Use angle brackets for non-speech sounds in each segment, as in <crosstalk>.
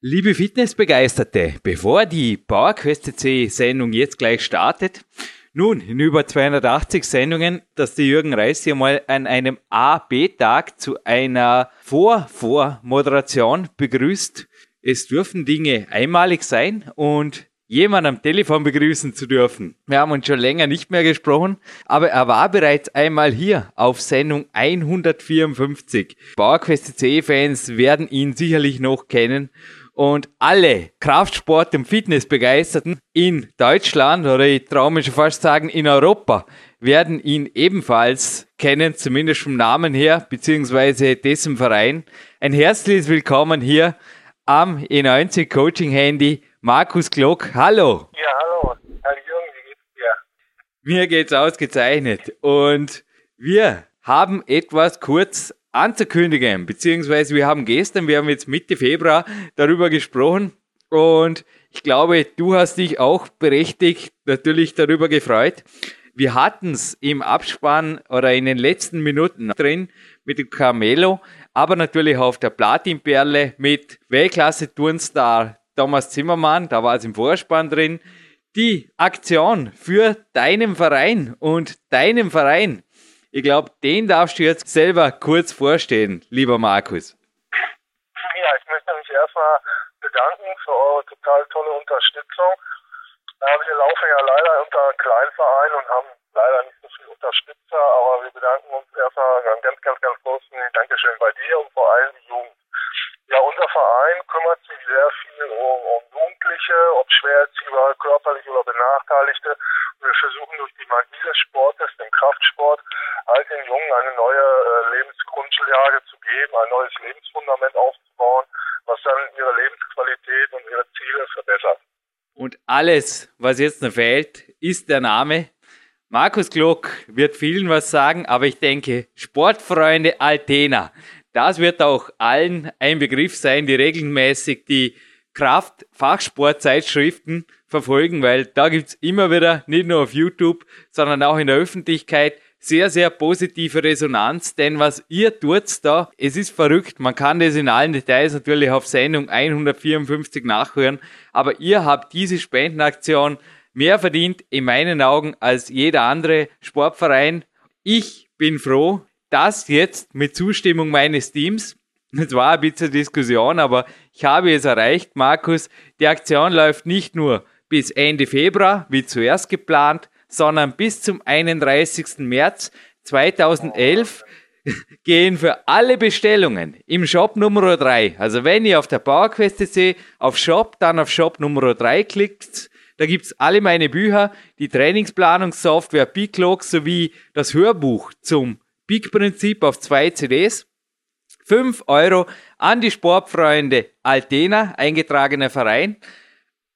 Liebe Fitnessbegeisterte, bevor die PowerQuest C Sendung jetzt gleich startet, nun, in über 280 Sendungen, dass der Jürgen Reis hier mal an einem A-B-Tag zu einer Vor-Vor-Moderation begrüßt. Es dürfen Dinge einmalig sein und jemand am Telefon begrüßen zu dürfen. Wir haben uns schon länger nicht mehr gesprochen, aber er war bereits einmal hier auf Sendung 154. PowerQuest C-Fans werden ihn sicherlich noch kennen. Und alle Kraftsport- und Fitnessbegeisterten in Deutschland oder ich traue mich schon fast sagen in Europa werden ihn ebenfalls kennen, zumindest vom Namen her, beziehungsweise dessen Verein. Ein herzliches Willkommen hier am E90 Coaching Handy Markus Glock, hallo. Ja, hallo. Herr Jürgen, wie geht's dir? Mir geht's ausgezeichnet. Und wir haben etwas kurz anzukündigen, beziehungsweise wir haben gestern, wir haben jetzt Mitte Februar darüber gesprochen und ich glaube, du hast dich auch berechtigt natürlich darüber gefreut. Wir hatten es im Abspann oder in den letzten Minuten drin mit dem Carmelo, aber natürlich auf der Platinperle mit Weltklasse-Turnstar Thomas Zimmermann, da war es im Vorspann drin, die Aktion für deinen Verein und deinen Verein. Ich glaube, den darfst du jetzt selber kurz vorstellen, lieber Markus. Ja, ich möchte mich erstmal bedanken für eure total tolle Unterstützung. Wir laufen ja leider unter einem Kleinverein und haben leider nicht so viele Unterstützer, aber wir bedanken uns erstmal ganz, ganz, ganz, ganz großen Dankeschön bei dir und vor allem die Jugend. Ja, unser Verein kümmert sich sehr viel um, um Jugendliche, ob schwer erziehbare, körperlich oder Benachteiligte. Und wir versuchen durch die Magie des Sportes, dem Kraftsport, halt den Jungen eine neue äh, Lebensgrundlage zu geben, ein neues Lebensfundament aufzubauen, was dann ihre Lebensqualität und ihre Ziele verbessert. Und alles, was jetzt noch fehlt, ist der Name. Markus Glock wird vielen was sagen, aber ich denke, Sportfreunde Altena, das wird auch allen ein Begriff sein, die regelmäßig die Kraft-Fachsportzeitschriften verfolgen, weil da gibt's immer wieder, nicht nur auf YouTube, sondern auch in der Öffentlichkeit, sehr, sehr positive Resonanz, denn was ihr tut da, es ist verrückt. Man kann das in allen Details natürlich auf Sendung 154 nachhören, aber ihr habt diese Spendenaktion mehr verdient in meinen Augen als jeder andere Sportverein. Ich bin froh, das jetzt mit Zustimmung meines Teams, es war ein bisschen Diskussion, aber ich habe es erreicht, Markus. Die Aktion läuft nicht nur bis Ende Februar, wie zuerst geplant, sondern bis zum 31. März 2011 <laughs> gehen für alle Bestellungen im Shop Nummer 3. Also wenn ihr auf der PowerQuest.de auf Shop, dann auf Shop Nummer 3 klickt, da gibt's alle meine Bücher, die Trainingsplanungssoftware Biclog sowie das Hörbuch zum Peak-Prinzip auf zwei CDs. 5 Euro an die Sportfreunde Altena, eingetragener Verein.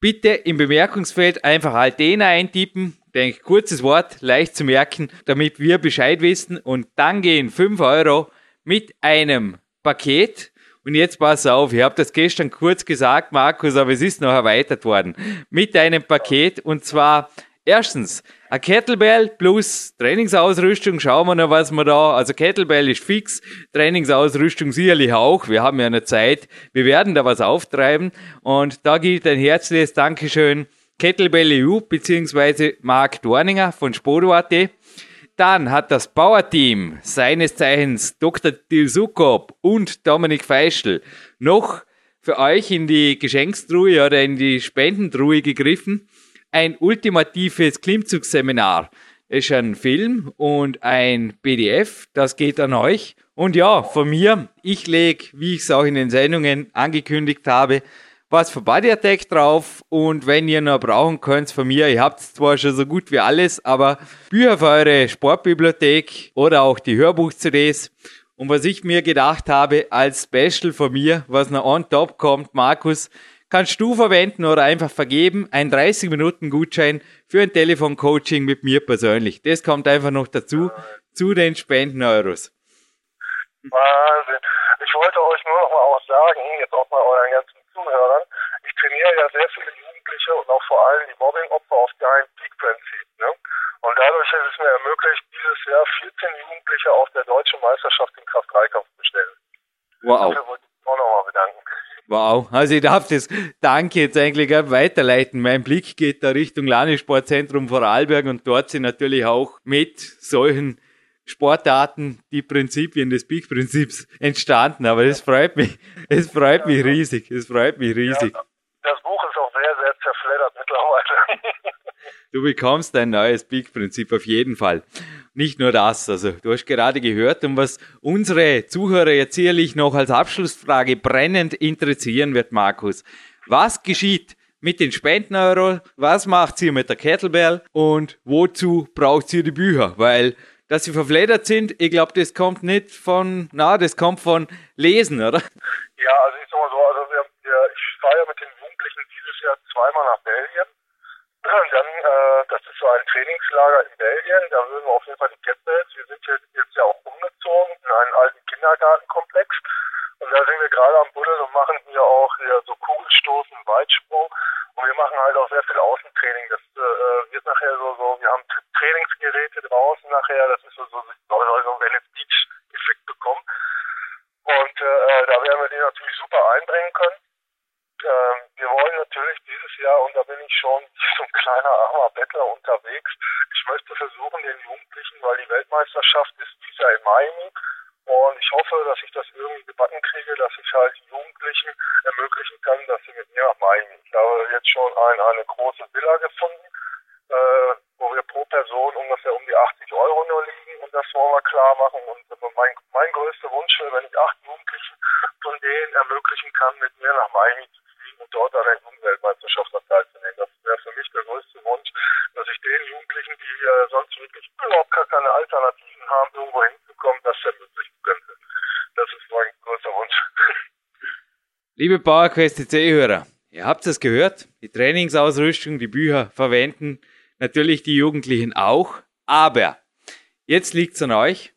Bitte im Bemerkungsfeld einfach Altena eintippen. Denke, kurzes Wort, leicht zu merken, damit wir Bescheid wissen. Und dann gehen 5 Euro mit einem Paket. Und jetzt pass auf, ich habe das gestern kurz gesagt, Markus, aber es ist noch erweitert worden. Mit einem Paket und zwar erstens ein Kettlebell plus Trainingsausrüstung. Schauen wir noch, was wir da, also Kettlebell ist fix, Trainingsausrüstung sicherlich auch. Wir haben ja eine Zeit. Wir werden da was auftreiben. Und da gilt ein herzliches Dankeschön Kettlebell EU beziehungsweise Marc Dorninger von Spodo.at. Dann hat das Power-Team seines Zeichens Dr. Dilsukop und Dominik Feischl noch für euch in die Geschenkstruhe oder in die Spendentruhe gegriffen ein ultimatives Klimmzugsseminar. ist ein Film und ein PDF, das geht an euch. Und ja, von mir, ich lege, wie ich es auch in den Sendungen angekündigt habe, was für Body Attack drauf und wenn ihr noch brauchen könnt von mir, ihr habt zwar schon so gut wie alles, aber Bücher für eure Sportbibliothek oder auch die Hörbuch-CDs. Und was ich mir gedacht habe als Special von mir, was noch on top kommt, Markus, kannst du verwenden oder einfach vergeben. Ein 30 Minuten Gutschein für ein Telefoncoaching mit mir persönlich. Das kommt einfach noch dazu, zu den Spenden-Euros. Wahnsinn. Ich wollte euch nur noch mal auch sagen, jetzt auch mal euren ganzen Zuhörern, ich trainiere ja sehr viele Jugendliche und auch vor allem die Mobbing-Opfer auf dein Peak-Prinzip. Ne? Und dadurch ist es mir ermöglicht, dieses Jahr 14 Jugendliche auf der deutschen Meisterschaft im Kraft-3-Kampf zu bestellen. Wow. Dafür wollte ich mich auch nochmal bedanken. Wow, Wow, also ich darf das Danke jetzt eigentlich weiterleiten. Mein Blick geht da Richtung Landessportzentrum Vorarlberg und dort sind natürlich auch mit solchen Sportarten die Prinzipien des Peak-Prinzips entstanden. Aber es freut mich, es freut mich riesig, es freut mich riesig. Ja, das Buch ist auch sehr, sehr zerfleddert mittlerweile. Du bekommst ein neues Peak-Prinzip auf jeden Fall. Nicht nur das, also du hast gerade gehört, und was unsere Zuhörer jetzt sicherlich noch als Abschlussfrage brennend interessieren wird, Markus. Was geschieht mit den Spendeneuro? Was macht ihr mit der Kettlebell? Und wozu braucht ihr die Bücher? Weil dass sie verfledert sind, ich glaube, das kommt nicht von, na, das kommt von Lesen, oder? Ja, also ich sag mal so, also wir, wir, ich fahre ja mit den Jugendlichen dieses Jahr zweimal nach Belgien. Dann, äh, das ist so ein Trainingslager in Belgien, da würden wir auf jeden Fall die Kettlebells. Wir sind jetzt, jetzt ja auch umgezogen in einen alten Kindergartenkomplex. Und da sind wir gerade am Buddeln und machen hier auch hier so Kugelstoßen, Weitsprung. Und wir machen halt auch sehr viel Außentraining. Das äh, wird nachher so, so, wir haben Trainingsgeräte draußen nachher, das ist so, so, soll so Venice Beach-Effekt bekommen. Und äh, da werden wir die natürlich super einbringen können. Ähm, wir wollen natürlich dieses Jahr, und da bin ich schon so ein kleiner armer Bettler unterwegs, ich möchte versuchen, den Jugendlichen, weil die Weltmeisterschaft ist dieses Jahr in Miami, und ich hoffe, dass ich das irgendwie gebacken kriege, dass ich halt Jugendlichen ermöglichen kann, dass sie mit mir nach Miami. Ich habe jetzt schon ein, eine große Villa gefunden, äh, wo wir pro Person ungefähr um die 80 Euro nur liegen und das wollen wir klar machen. Und mein, mein größter Wunsch wäre, wenn ich acht Jugendlichen von denen ermöglichen kann, mit mir nach Miami zu fliegen und dort an der Jugendweltmeisterschaft teilzunehmen. Das wäre für mich der größte Wunsch, dass ich den Jugendlichen, die äh, sonst wirklich überhaupt gar keine Alternativen haben, irgendwo hinzukommen, das ermöglichen könnte. Das ist mein größter Wunsch. <laughs> Liebe PowerQuest C-Hörer, ihr habt es gehört, die Trainingsausrüstung, die Bücher verwenden natürlich die Jugendlichen auch, aber jetzt liegt es an euch,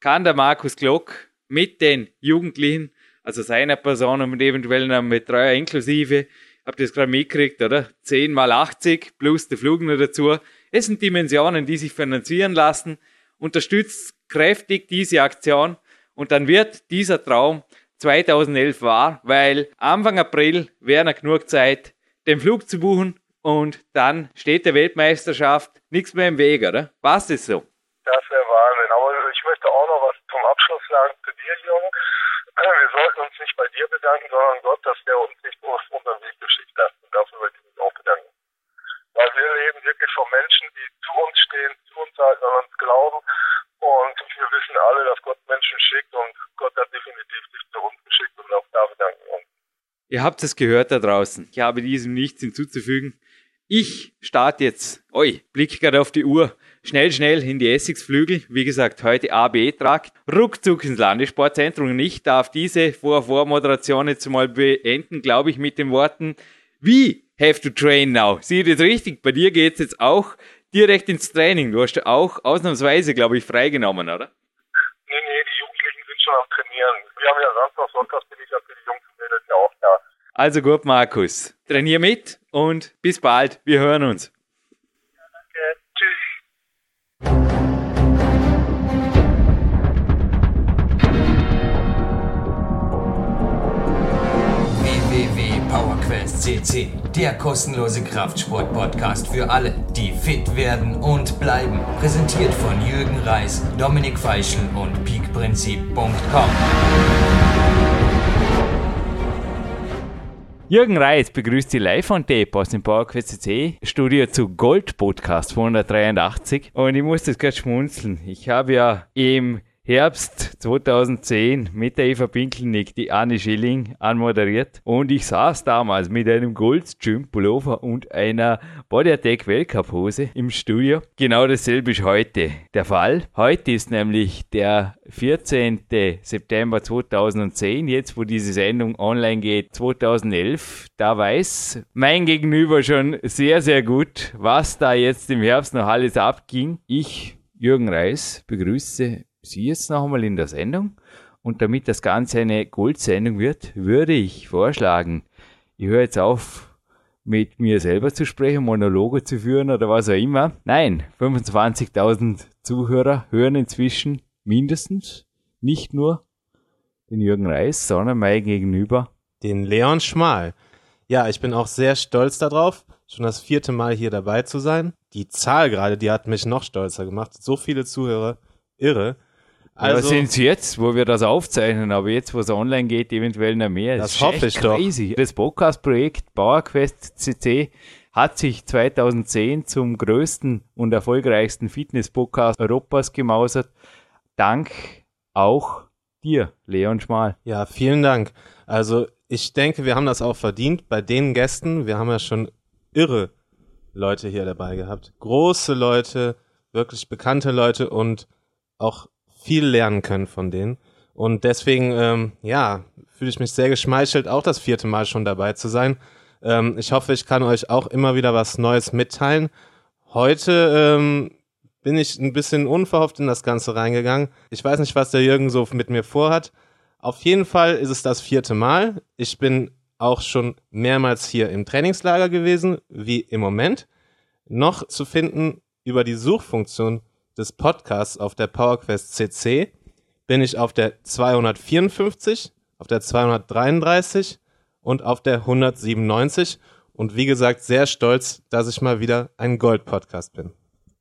kann der Markus Glock mit den Jugendlichen, also seiner Person und eventuell einem Betreuer inklusive, habt ihr das gerade mitgekriegt, oder? 10 mal 80 plus der Flug noch dazu. Es sind Dimensionen, die sich finanzieren lassen. Unterstützt kräftig diese Aktion und dann wird dieser Traum 2011 wahr, weil Anfang April wäre noch genug Zeit, den Flug zu buchen und dann steht der Weltmeisterschaft nichts mehr im Weg, oder? Was das so? Das wäre Wahnsinn. Aber ich möchte auch noch was zum Abschluss sagen zu dir, Jung. Wir sollten uns nicht bei dir bedanken, sondern Gott, dass der uns nicht auf unseren Weg geschickt hat. Und dafür möchte ich mich auch bedanken. Weil wir leben wirklich von Menschen, die zu uns stehen, zu uns halten, an uns glauben. Und wir wissen alle, dass Gott Menschen schickt und Gott hat definitiv sich zu uns geschickt und auch da bedanken uns. Ihr habt es gehört da draußen. Ich habe diesem nichts hinzuzufügen. Ich starte jetzt, oi, blick gerade auf die Uhr, schnell, schnell in die Essigsflügel. Wie gesagt, heute AB-Trakt, ruckzuck ins Landessportzentrum. Und ich darf diese Vor-Vor-Moderation jetzt mal beenden, glaube ich, mit den Worten, wie have to train now? Sieh das richtig? Bei dir geht's jetzt auch direkt ins Training. Du hast auch ausnahmsweise, glaube ich, freigenommen, oder? Nee, nee, die Jugendlichen sind schon am Trainieren. Wir haben ja Samstag, Sonntag bin ich ja für die Jungs und Mädels ja auch da. Also gut, Markus. Trainier mit und bis bald. Wir hören uns. Ja, danke. Tschüss. CC, der kostenlose Kraftsport-Podcast für alle, die fit werden und bleiben. Präsentiert von Jürgen Reis, Dominik Feischl und peakprinzip.com. Jürgen Reis begrüßt Sie live von Tape aus dem PowerQuest CC Studio zu Gold Podcast 283 und ich muss das gerade schmunzeln. Ich habe ja im Herbst 2010 mit der Eva Pinkelnick die Anne Schilling anmoderiert und ich saß damals mit einem Goldstream Pullover und einer Body Attack Weltcup Hose im Studio. Genau dasselbe ist heute der Fall. Heute ist nämlich der 14. September 2010, jetzt wo diese Sendung online geht, 2011. Da weiß mein Gegenüber schon sehr, sehr gut, was da jetzt im Herbst noch alles abging. Ich Jürgen Reis begrüße Sie jetzt noch einmal in der Sendung. Und damit das Ganze eine Goldsendung wird, würde ich vorschlagen, ich höre jetzt auf, mit mir selber zu sprechen, Monologe zu führen oder was auch immer. Nein, 25.000 Zuhörer hören inzwischen mindestens nicht nur den Jürgen Reis, sondern mein Gegenüber den Leon Schmal. Ja, ich bin auch sehr stolz darauf, schon das vierte Mal hier dabei zu sein. Die Zahl gerade, die hat mich noch stolzer gemacht. So viele Zuhörer, irre. Also ja, sind es jetzt, wo wir das aufzeichnen, aber jetzt, wo es online geht, eventuell noch mehr. Das, das hoffe ich crazy. doch. Das Podcast-Projekt PowerQuest CC hat sich 2010 zum größten und erfolgreichsten Fitness-Podcast Europas gemausert. Dank auch dir, Leon Schmal. Ja, vielen Dank. Also ich denke, wir haben das auch verdient bei den Gästen. Wir haben ja schon irre Leute hier dabei gehabt. Große Leute, wirklich bekannte Leute und auch viel lernen können von denen. Und deswegen, ähm, ja, fühle ich mich sehr geschmeichelt, auch das vierte Mal schon dabei zu sein. Ähm, ich hoffe, ich kann euch auch immer wieder was Neues mitteilen. Heute ähm, bin ich ein bisschen unverhofft in das Ganze reingegangen. Ich weiß nicht, was der Jürgen so mit mir vorhat. Auf jeden Fall ist es das vierte Mal. Ich bin auch schon mehrmals hier im Trainingslager gewesen, wie im Moment. Noch zu finden über die Suchfunktion des Podcasts auf der PowerQuest CC bin ich auf der 254, auf der 233 und auf der 197 und wie gesagt sehr stolz, dass ich mal wieder ein Gold-Podcast bin.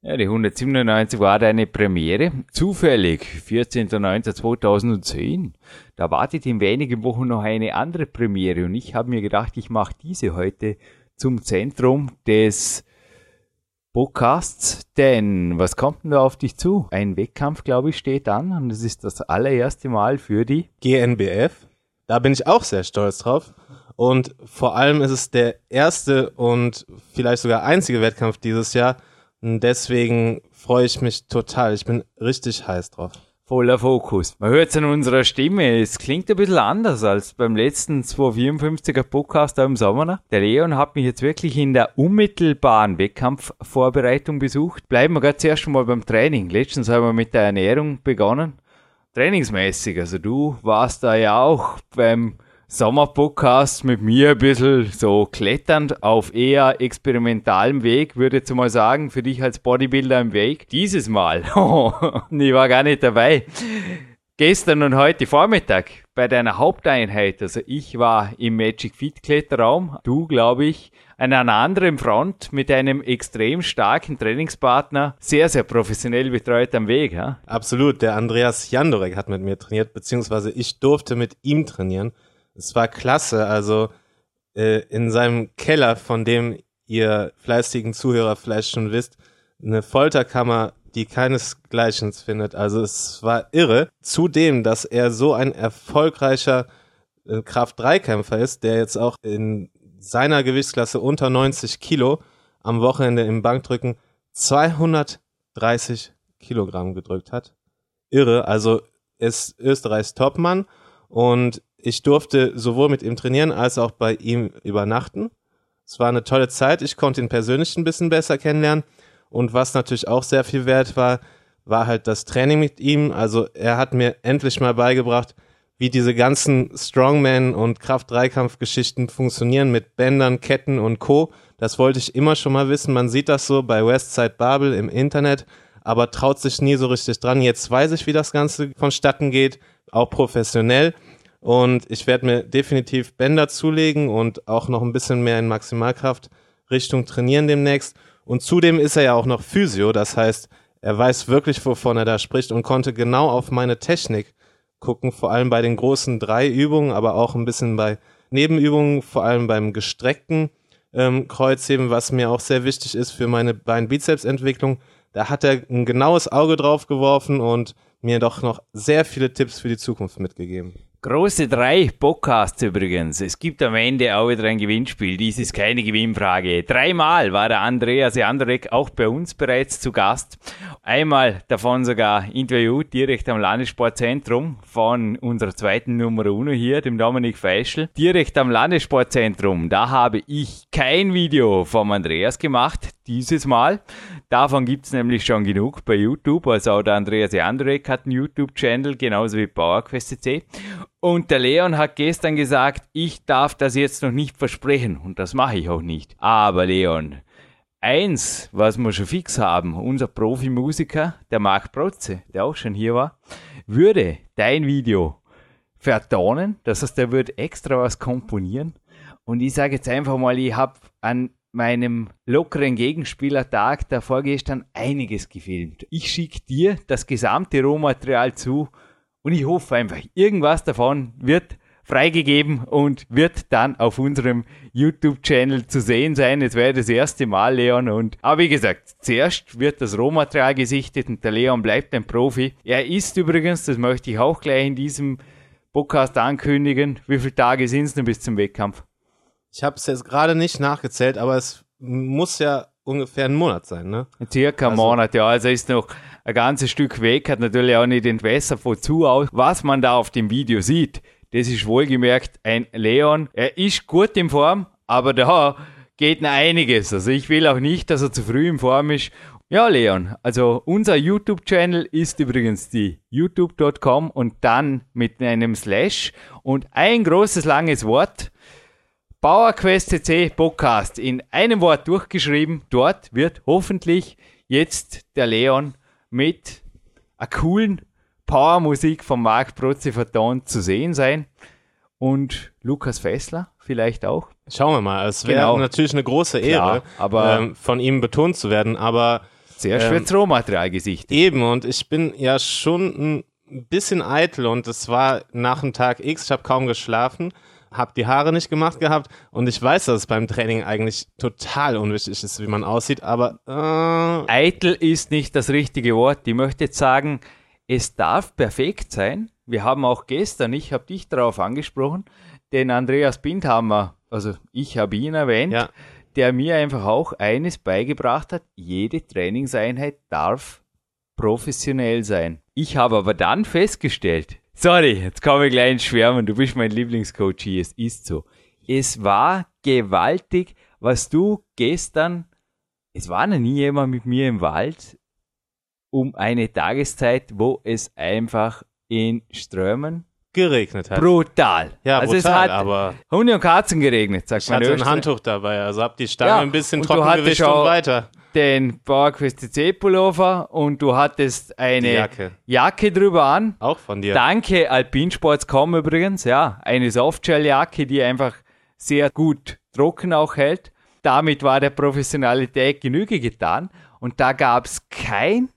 Ja, die 197 war deine Premiere. Zufällig, 14.09.2010. Da wartet in wenigen Wochen noch eine andere Premiere und ich habe mir gedacht, ich mache diese heute zum Zentrum des Podcasts, denn was kommt denn da auf dich zu? Ein Wettkampf, glaube ich, steht an und es ist das allererste Mal für die GNBF. Da bin ich auch sehr stolz drauf. Und vor allem ist es der erste und vielleicht sogar einzige Wettkampf dieses Jahr. Und deswegen freue ich mich total. Ich bin richtig heiß drauf voller Fokus. Man hört es an unserer Stimme, es klingt ein bisschen anders als beim letzten 254er Podcast da im Sommer. Der Leon hat mich jetzt wirklich in der unmittelbaren Wettkampfvorbereitung besucht. Bleiben wir gerade zuerst mal beim Training. Letztens haben wir mit der Ernährung begonnen. Trainingsmäßig, also du warst da ja auch beim Sommerpodcast mit mir ein bisschen so kletternd auf eher experimentalem Weg, würde ich mal sagen, für dich als Bodybuilder im Weg. Dieses Mal, <laughs> ich war gar nicht dabei. Gestern und heute Vormittag bei deiner Haupteinheit, also ich war im Magic Fit Kletterraum, du glaube ich, an einer anderen Front mit einem extrem starken Trainingspartner, sehr, sehr professionell betreut am Weg. Ja? Absolut, der Andreas Jandorek hat mit mir trainiert, beziehungsweise ich durfte mit ihm trainieren. Es war klasse. Also äh, in seinem Keller, von dem ihr fleißigen Zuhörer vielleicht schon wisst, eine Folterkammer, die keinesgleichen findet. Also es war irre. Zudem, dass er so ein erfolgreicher äh, Kraft-3-Kämpfer ist, der jetzt auch in seiner Gewichtsklasse unter 90 Kilo am Wochenende im Bankdrücken 230 Kilogramm gedrückt hat. Irre. Also ist Österreichs Topmann und ich durfte sowohl mit ihm trainieren als auch bei ihm übernachten. Es war eine tolle Zeit. Ich konnte ihn persönlich ein bisschen besser kennenlernen. Und was natürlich auch sehr viel wert war, war halt das Training mit ihm. Also er hat mir endlich mal beigebracht, wie diese ganzen Strongman- und Kraft-Dreikampf-Geschichten funktionieren mit Bändern, Ketten und Co. Das wollte ich immer schon mal wissen. Man sieht das so bei Westside Babel im Internet, aber traut sich nie so richtig dran. Jetzt weiß ich, wie das Ganze vonstatten geht, auch professionell. Und ich werde mir definitiv Bänder zulegen und auch noch ein bisschen mehr in Maximalkraft Richtung trainieren demnächst. Und zudem ist er ja auch noch Physio, das heißt, er weiß wirklich, wovon er da spricht und konnte genau auf meine Technik gucken, vor allem bei den großen drei Übungen, aber auch ein bisschen bei Nebenübungen, vor allem beim gestreckten ähm, Kreuzheben, was mir auch sehr wichtig ist für meine Bein-Bizeps-Entwicklung. Da hat er ein genaues Auge drauf geworfen und mir doch noch sehr viele Tipps für die Zukunft mitgegeben. Große drei Podcasts übrigens. Es gibt am Ende auch wieder ein Gewinnspiel. Dies ist keine Gewinnfrage. Dreimal war der Andreas Jandrek auch bei uns bereits zu Gast. Einmal davon sogar interviewt direkt am Landessportzentrum von unserer zweiten Nummer Uno hier, dem Dominik Feischl. Direkt am Landessportzentrum. Da habe ich kein Video vom Andreas gemacht dieses Mal. Davon gibt es nämlich schon genug bei YouTube. Also auch der Andreas Jandrek hat einen YouTube-Channel, genauso wie PowerQuest.c. Und der Leon hat gestern gesagt, ich darf das jetzt noch nicht versprechen. Und das mache ich auch nicht. Aber Leon, eins, was wir schon fix haben, unser Profimusiker, der Marc Protze, der auch schon hier war, würde dein Video vertonen. Das heißt, der wird extra was komponieren. Und ich sage jetzt einfach mal, ich habe an meinem lockeren Gegenspielertag da vorgestern einiges gefilmt. Ich schicke dir das gesamte Rohmaterial zu und ich hoffe einfach, irgendwas davon wird freigegeben und wird dann auf unserem YouTube-Channel zu sehen sein. Es wäre das erste Mal, Leon. Und, aber wie gesagt, zuerst wird das Rohmaterial gesichtet und der Leon bleibt ein Profi. Er ist übrigens, das möchte ich auch gleich in diesem Podcast ankündigen, wie viele Tage sind es denn bis zum Wettkampf? Ich habe es jetzt gerade nicht nachgezählt, aber es muss ja ungefähr ein Monat sein, ne? Circa Also- Monat, ja. Also ist noch ein ganzes Stück weg, hat natürlich auch nicht entwässert wozu aus. Was man da auf dem Video sieht, das ist wohlgemerkt ein Leon. Er ist gut in Form, aber da geht noch einiges. Also ich will auch nicht, dass er zu früh in Form ist. Ja, Leon, also unser YouTube-Channel ist übrigens die youtube.com und dann mit einem Slash und ein großes langes Wort. PowerQuest CC Podcast in einem Wort durchgeschrieben. Dort wird hoffentlich jetzt der Leon mit einer coolen Powermusik von Marc Protze vertont zu sehen sein. Und Lukas Fessler vielleicht auch. Schauen wir mal. Es wäre Genau. natürlich eine große Klar, Ehre, aber- ähm, von ihm betont zu werden, aber Zuerst Ähm, wird's Rohmaterial gesichtet. Eben, und ich bin ja schon ein bisschen eitel und es war nach dem Tag X, ich habe kaum geschlafen, habe die Haare nicht gemacht gehabt und ich weiß, dass es beim Training eigentlich total unwichtig ist, wie man aussieht, aber äh, Eitel ist nicht das richtige Wort. Ich möchte jetzt sagen, es darf perfekt sein. Wir haben auch gestern, ich habe dich darauf angesprochen, den Andreas Bindhammer, also ich habe ihn erwähnt, ja, der mir einfach auch eines beigebracht hat, jede Trainingseinheit darf professionell sein. Ich habe aber dann festgestellt, sorry, jetzt komme ich gleich ins Schwärmen, du bist mein Lieblingscoach hier, es ist so. Es war gewaltig, was du gestern, es war noch nie jemand mit mir im Wald, um eine Tageszeit, wo es einfach in Strömen geregnet hat. brutal. ja, also brutal, es hat aber Hunde und Katzen geregnet, sagt ich man. hatte in ein. Handtuch dabei, also hab die Stange Ja, ein bisschen trocken gewischt und weiter. Den PowerQuest CC Pullover und du hattest eine Jacke. Jacke drüber an. Auch von dir. Danke Alpinsports.com übrigens, ja, eine Softshell-Jacke, die einfach sehr gut trocken auch hält. Damit war der Professionalität Genüge getan und da gab es kein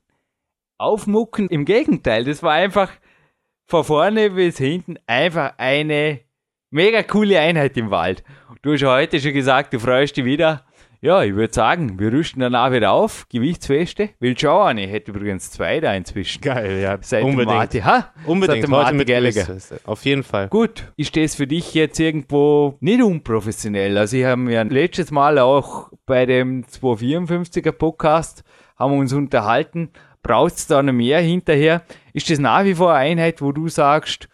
Aufmucken. Im Gegenteil, das war einfach von vorne bis hinten einfach eine mega coole Einheit im Wald. Du hast ja heute schon gesagt, du freust dich wieder. Ja, ich würde sagen, wir rüsten danach wieder auf. Gewichtsfeste. Will schauen. Ich hätte übrigens zwei da inzwischen. Geil, ja, Seit unbedingt. Martin, ha? Unbedingt, Seit Martin mit Gallagher. Auf jeden Fall. Gut, ist das für dich jetzt irgendwo nicht unprofessionell? Also ich habe ja letztes Mal auch bei dem 254er Podcast haben wir uns unterhalten, braucht es da noch mehr hinterher? Ist das nach wie vor eine Einheit, wo du sagst,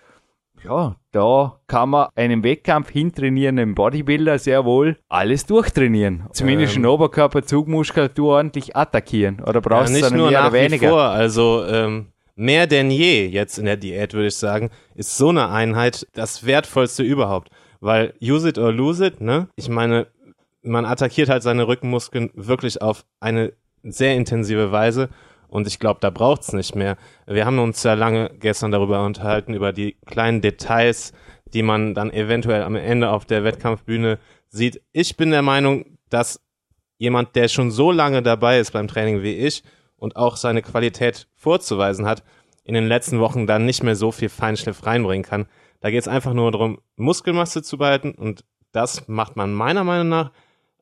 ja, da kann man einen Wettkampf hintrainieren, einen Bodybuilder sehr wohl alles durchtrainieren. Zumindest Ähm. den Oberkörper, Zugmuskulatur ordentlich attackieren. Oder Ja, brauchst du nicht noch nur mehr nach oder wie weniger? vor, also ähm, mehr denn je jetzt in der Diät, würde ich sagen, ist so eine Einheit das Wertvollste überhaupt. Weil use it or lose it, ne? Ich meine, man attackiert halt seine Rückenmuskeln wirklich auf eine sehr intensive Weise und ich glaube, da braucht's nicht mehr. Wir haben uns ja lange gestern darüber unterhalten, über die kleinen Details, die man dann eventuell am Ende auf der Wettkampfbühne sieht. Ich bin der Meinung, dass jemand, der schon so lange dabei ist beim Training wie ich und auch seine Qualität vorzuweisen hat, in den letzten Wochen dann nicht mehr so viel Feinschliff reinbringen kann. Da geht es einfach nur darum, Muskelmasse zu behalten und das macht man meiner Meinung nach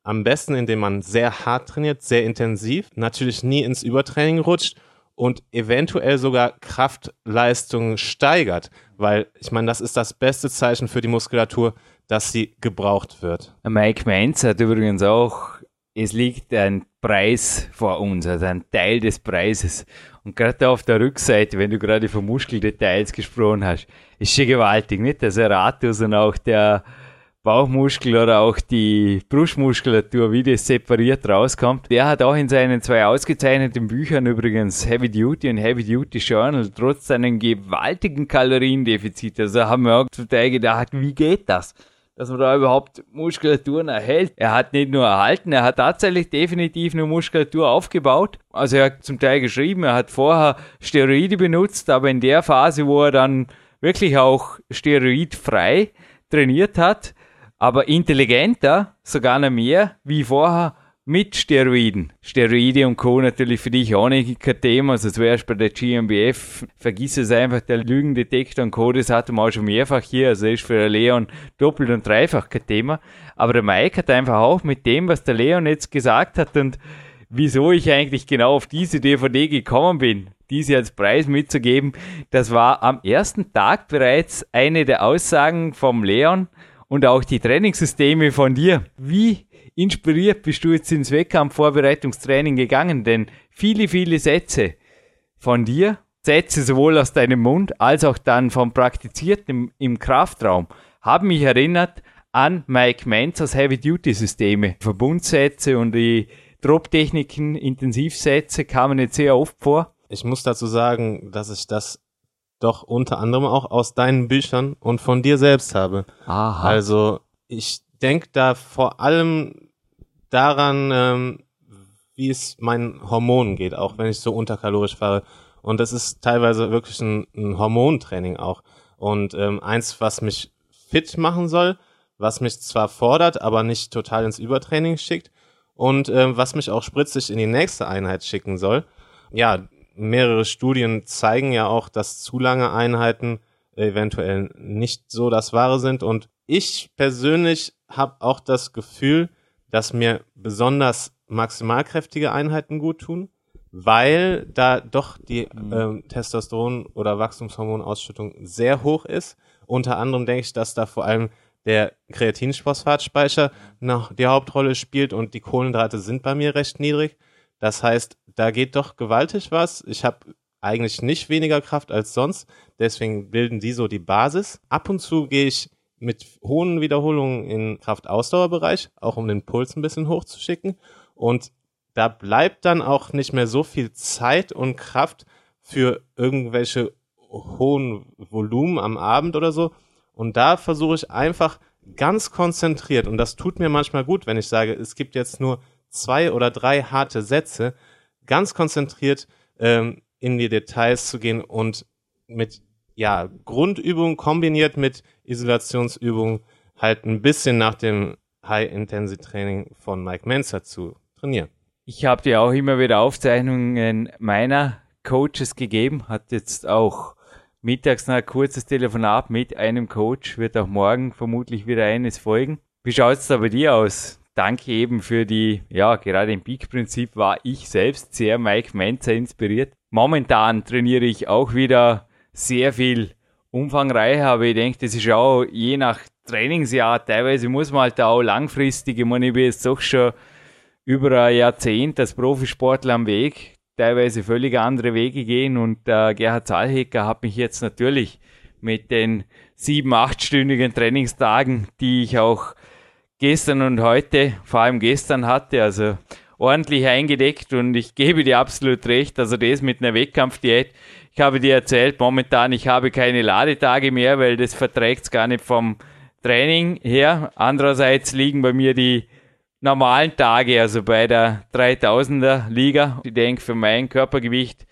am besten, indem man sehr hart trainiert, sehr intensiv, natürlich nie ins Übertraining rutscht und eventuell sogar Kraftleistung steigert, weil ich meine, das ist das beste Zeichen für die Muskulatur, dass sie gebraucht wird. Mike Mainz hat übrigens auch, es liegt ein Preis vor uns, also ein Teil des Preises. Und gerade auf der Rückseite, wenn du gerade von Muskeldetails gesprochen hast, ist schon gewaltig, nicht? Der Serratus und auch der Bauchmuskel oder auch die Brustmuskulatur, wie das separiert rauskommt. Der hat auch in seinen zwei ausgezeichneten Büchern übrigens Heavy Duty und Heavy Duty Journal trotz seinem gewaltigen Kaloriendefizit, also haben wir auch zum Teil gedacht, wie geht das? dass man da überhaupt Muskulaturen erhält. Er hat nicht nur erhalten, er hat tatsächlich definitiv eine Muskulatur aufgebaut. Also er hat zum Teil geschrieben, er hat vorher Steroide benutzt, aber in der Phase, wo er dann wirklich auch steroidfrei trainiert hat, aber intelligenter, sogar noch mehr wie vorher mit Steroiden. Steroide und Co. natürlich für dich auch nicht kein Thema. Also zuerst bei der GmbF, vergiss es einfach, der Lügendetektor und Co. Das hatten wir auch schon mehrfach hier. Also ist für Leon doppelt und dreifach kein Thema. Aber der Mike hat einfach auch mit dem, was der Leon jetzt gesagt hat und wieso ich eigentlich genau auf diese DVD gekommen bin, diese als Preis mitzugeben, das war am ersten Tag bereits eine der Aussagen vom Leon und auch die Trainingssysteme von dir. Wie inspiriert bist du jetzt ins Wettkampfvorbereitungstraining gegangen? Denn viele, viele Sätze von dir, Sätze sowohl aus deinem Mund als auch dann vom Praktizierten im, Kraftraum, haben mich erinnert an Mike Menzers Heavy-Duty-Systeme. Verbundsätze und die Drop-Techniken, Intensivsätze kamen jetzt sehr oft vor. Ich muss dazu sagen, dass ich das doch unter anderem auch aus deinen Büchern und von dir selbst habe. Aha. Also ich denke da vor allem daran, ähm, wie es meinen Hormonen geht, auch wenn ich so unterkalorisch fahre. Und das ist teilweise wirklich ein, ein Hormontraining auch. Und ähm, eins, was mich fit machen soll, was mich zwar fordert, aber nicht total ins Übertraining schickt und ähm, was mich auch spritzig in die nächste Einheit schicken soll. Ja, mehrere Studien zeigen ja auch, dass zu lange Einheiten eventuell nicht so das Wahre sind. Und ich persönlich habe auch das Gefühl, dass mir besonders maximalkräftige Einheiten gut tun, weil da doch die ähm, Testosteron- oder Wachstumshormonausschüttung sehr hoch ist. Unter anderem denke ich, dass da vor allem der Kreatinphosphatspeicher noch die Hauptrolle spielt und die Kohlenhydrate sind bei mir recht niedrig. Das heißt, da geht doch gewaltig was. Ich habe eigentlich nicht weniger Kraft als sonst, deswegen bilden die so die Basis. Ab und zu gehe ich mit hohen Wiederholungen in Kraftausdauerbereich, auch um den Puls ein bisschen hochzuschicken. Und da bleibt dann auch nicht mehr so viel Zeit und Kraft für irgendwelche hohen Volumen am Abend oder so. Und da versuche ich einfach ganz konzentriert, und das tut mir manchmal gut, wenn ich sage, es gibt jetzt nur zwei oder drei harte Sätze, ganz konzentriert ähm, in die Details zu gehen und mit ja, Grundübungen kombiniert mit Isolationsübungen halt ein bisschen nach dem High-Intensity-Training von Mike Menzer zu trainieren. Ich habe dir auch immer wieder Aufzeichnungen meiner Coaches gegeben, hat jetzt auch mittags noch ein kurzes Telefonat mit einem Coach, wird auch morgen vermutlich wieder eines folgen. Wie schaut es da bei dir aus? Danke eben für die, ja, gerade im Peak-Prinzip war ich selbst sehr Mike Menzer inspiriert. Momentan trainiere ich auch wieder sehr viel umfangreicher, aber ich denke, das ist auch je nach Trainingsjahr, teilweise muss man halt auch langfristig, ich meine, ich bin jetzt doch schon über ein Jahrzehnt als Profisportler am Weg, teilweise völlig andere Wege gehen und äh, Gerhard Zahlhecker hat mich jetzt natürlich mit den sieben, achtstündigen Trainingstagen, die ich auch gestern und heute, vor allem gestern hatte, also ordentlich eingedeckt und ich gebe dir absolut recht, also das mit einer Wettkampfdiät, ich habe dir erzählt, momentan ich habe keine Ladetage mehr, weil das verträgt es gar nicht vom Training her. Andererseits liegen bei mir die normalen Tage, also bei der 3000er Liga, ich denke für mein Körpergewicht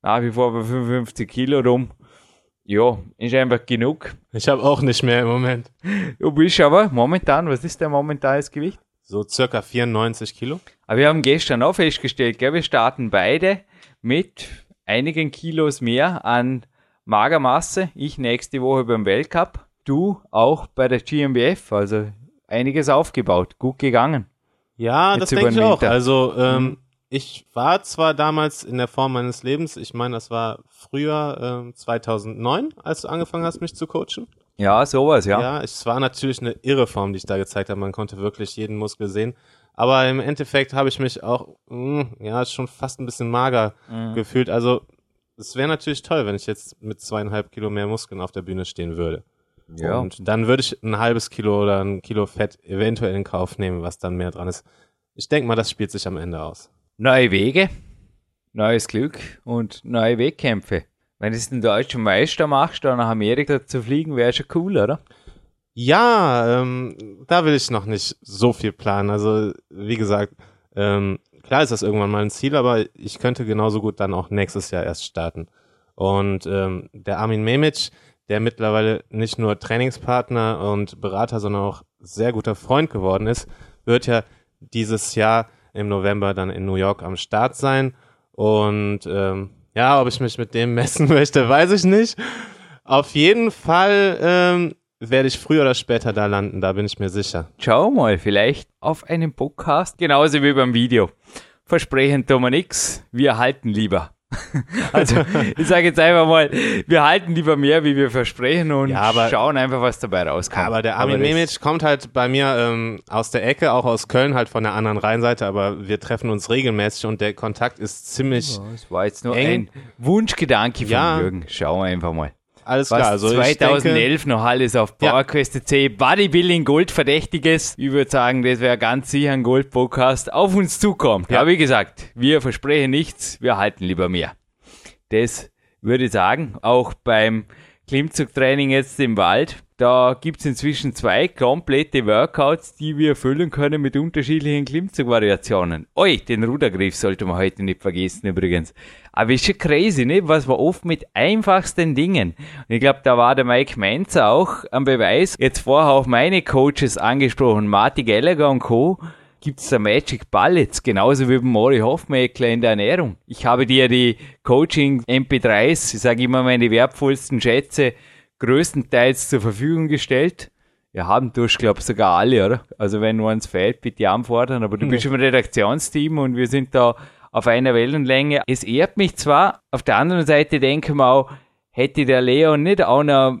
nach wie vor bei 55 Kilo rum. Ja, ist einfach genug. Ich habe auch nicht mehr im Moment. Du bist aber momentan, was ist dein momentanes Gewicht? So circa 94 Kilo. Aber wir haben gestern auch festgestellt, gell, wir starten beide mit einigen Kilos mehr an Magermasse. Ich nächste Woche beim Weltcup, du auch bei der GmbF, also einiges aufgebaut, gut gegangen. Ja, Jetzt das über denke ich den auch. Winter. Also ähm, Mhm. Ich war zwar damals in der Form meines Lebens, ich meine, das war früher ähm, 2009, als du angefangen hast, mich zu coachen. Ja, sowas, ja. Ja, es war natürlich eine irre Form, die ich da gezeigt habe. Man konnte wirklich jeden Muskel sehen. Aber im Endeffekt habe ich mich auch, mh, ja, schon fast ein bisschen mager Mhm. gefühlt. Also es wäre natürlich toll, wenn ich jetzt mit zweieinhalb Kilo mehr Muskeln auf der Bühne stehen würde. Ja. Und dann würde ich ein halbes Kilo oder ein Kilo Fett eventuell in Kauf nehmen, was dann mehr dran ist. Ich denke mal, das spielt sich am Ende aus. Neue Wege, neues Glück und neue Wettkämpfe. Wenn du es den deutschen Meister machst, dann nach Amerika zu fliegen, wäre schon cool, oder? Ja, ähm, da will ich noch nicht so viel planen. Also, wie gesagt, ähm, klar ist das irgendwann mal ein Ziel, aber ich könnte genauso gut dann auch nächstes Jahr erst starten. Und ähm, der Armin Memic, der mittlerweile nicht nur Trainingspartner und Berater, sondern auch sehr guter Freund geworden ist, wird ja dieses Jahr im November dann in New York am Start sein. Und ähm, ja, ob ich mich mit dem <laughs> messen möchte, weiß ich nicht. Auf jeden Fall ähm, werde ich früher oder später da landen, da bin ich mir sicher. Schau mal, vielleicht auf einem Podcast, genauso wie beim Video. Versprechen tun wir nix, wir halten lieber. <laughs> also ich sage jetzt einfach mal, wir halten lieber mehr, wie wir versprechen und Ja, aber- schauen einfach, was dabei rauskommt. Aber der Armin das- Memic kommt halt bei mir ähm, aus der Ecke, auch aus Köln, halt von der anderen Rheinseite, aber wir treffen uns regelmäßig und der Kontakt ist ziemlich Ja, Das war jetzt nur eng. ein Wunschgedanke von Ja. Jürgen. Schauen wir einfach mal. Alles Was klar. Also ich 2011 noch alles auf Ja. PowerQuest C Bodybuilding Goldverdächtiges. Ich würde sagen, das wäre ganz sicher ein Gold-Podcast auf uns zukommt. Ja. Aber wie gesagt, wir versprechen nichts, wir halten lieber mehr. Das würde ich sagen, auch beim Klimmzugtraining jetzt im Wald. Da gibt's inzwischen zwei komplette Workouts, die wir füllen können mit unterschiedlichen Klimmzugvariationen. Oi, den Rudergriff sollte man heute nicht vergessen übrigens. Aber ist schon crazy, ne? Was wir oft mit einfachsten Dingen. Und ich glaube, da war der Mike Menzer auch am Beweis. Jetzt vorher auch meine Coaches angesprochen, Marty Gallagher und Co gibt's da Magic Bullets, genauso wie beim Mori Hofmeckler in der Ernährung. Ich habe dir die Coaching MP3s, ich sage immer meine wertvollsten Schätze, größtenteils zur Verfügung gestellt. Wir haben durch, glaube sogar alle, oder? Also wenn uns fehlt, bitte anfordern, aber du bist im Redaktionsteam und wir sind da auf einer Wellenlänge. Es ehrt mich zwar, auf der anderen Seite denken wir auch, hätte der Leon nicht auch noch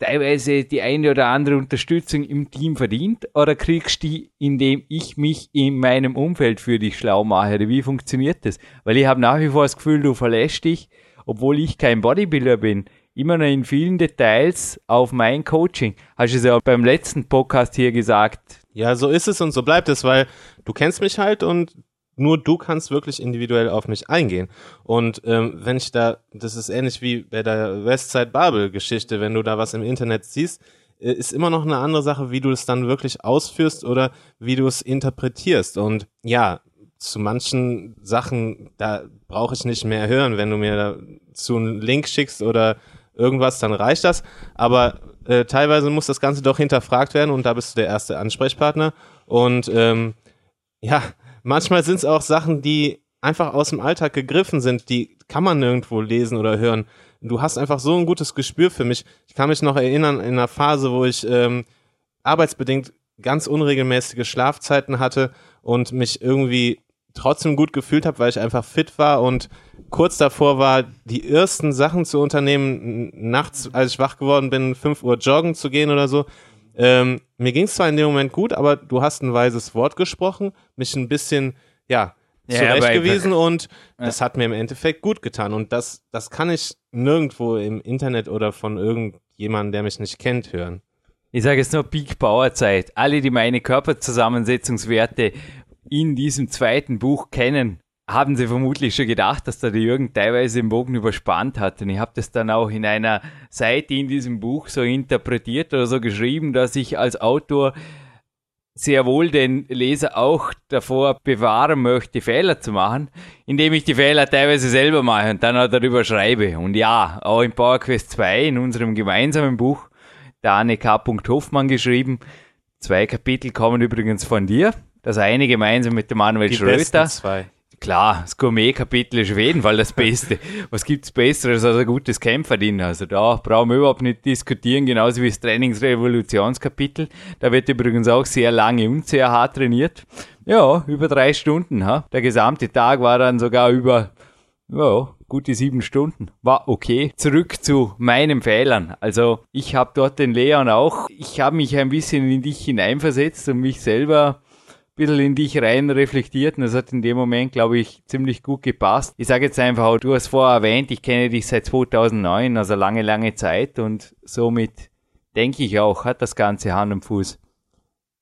teilweise die eine oder andere Unterstützung im Team verdient oder kriegst die, indem ich mich in meinem Umfeld für dich schlau mache? Wie funktioniert das? Weil ich habe nach wie vor das Gefühl, du verlässt dich, obwohl ich kein Bodybuilder bin, immer noch in vielen Details auf mein Coaching. Hast du es ja beim letzten Podcast hier gesagt. Ja, so ist es und so bleibt es, weil du kennst mich halt und nur du kannst wirklich individuell auf mich eingehen. Und ähm, wenn ich da, das ist ähnlich wie bei der Westside Babel Geschichte, wenn du da was im Internet siehst, äh, ist immer noch eine andere Sache, wie du es dann wirklich ausführst oder wie du es interpretierst. Und ja, zu manchen Sachen, da brauche ich nicht mehr hören. Wenn du mir dazu einen Link schickst oder irgendwas, dann reicht das. Aber äh, teilweise muss das Ganze doch hinterfragt werden und da bist du der erste Ansprechpartner. Und ähm, ja, manchmal sind es auch Sachen, die einfach aus dem Alltag gegriffen sind, die kann man nirgendwo lesen oder hören. Du hast einfach so ein gutes Gespür für mich. Ich kann mich noch erinnern in einer Phase, wo ich ähm, arbeitsbedingt ganz unregelmäßige Schlafzeiten hatte und mich irgendwie trotzdem gut gefühlt habe, weil ich einfach fit war und kurz davor war, die ersten Sachen zu unternehmen, nachts, als ich wach geworden bin, 5 Uhr joggen zu gehen oder so. Ähm, mir ging es zwar in dem Moment gut, aber du hast ein weises Wort gesprochen, mich ein bisschen, ja, Ja, zurechtgewiesen und das hat mir im Endeffekt gut getan. Und das, das kann ich nirgendwo im Internet oder von irgendjemandem, der mich nicht kennt, hören. Ich sage jetzt nur Peak Power Zeit. Alle, die meine Körperzusammensetzungswerte in diesem zweiten Buch kennen, haben sie vermutlich schon gedacht, dass da der Jürgen teilweise den Bogen überspannt hat. Und ich habe das dann auch in einer Seite in diesem Buch so interpretiert oder so geschrieben, dass ich als Autor sehr wohl den Leser auch davor bewahren möchte, Fehler zu machen, indem ich die Fehler teilweise selber mache und dann auch darüber schreibe. Und ja, auch in PowerQuest 2, in unserem gemeinsamen Buch, der Anne K. Hoffmann geschrieben. Zwei Kapitel kommen übrigens von dir. Das eine gemeinsam mit dem Manuel Die Schröter. zwei. Klar, das Gourmet-Kapitel ist auf jeden Fall das Beste. Was gibt's Besseres als ein gutes Kämpferdiener? Also da brauchen wir überhaupt nicht diskutieren, genauso wie das Trainingsrevolutionskapitel. Da wird übrigens auch sehr lange und sehr hart trainiert. Ja, über drei Stunden. Ha? Der gesamte Tag war dann sogar über ja, gute sieben Stunden. War okay. Zurück zu meinen Fehlern. Also ich habe dort den Leon auch. Ich habe mich ein bisschen in dich hineinversetzt und mich selber bisschen in dich rein reflektiert und das hat in dem Moment, glaube ich, ziemlich gut gepasst. Ich sage jetzt einfach, du hast vorher erwähnt, ich kenne dich seit 2009, also lange, lange Zeit und somit denke ich auch, hat das Ganze Hand und Fuß.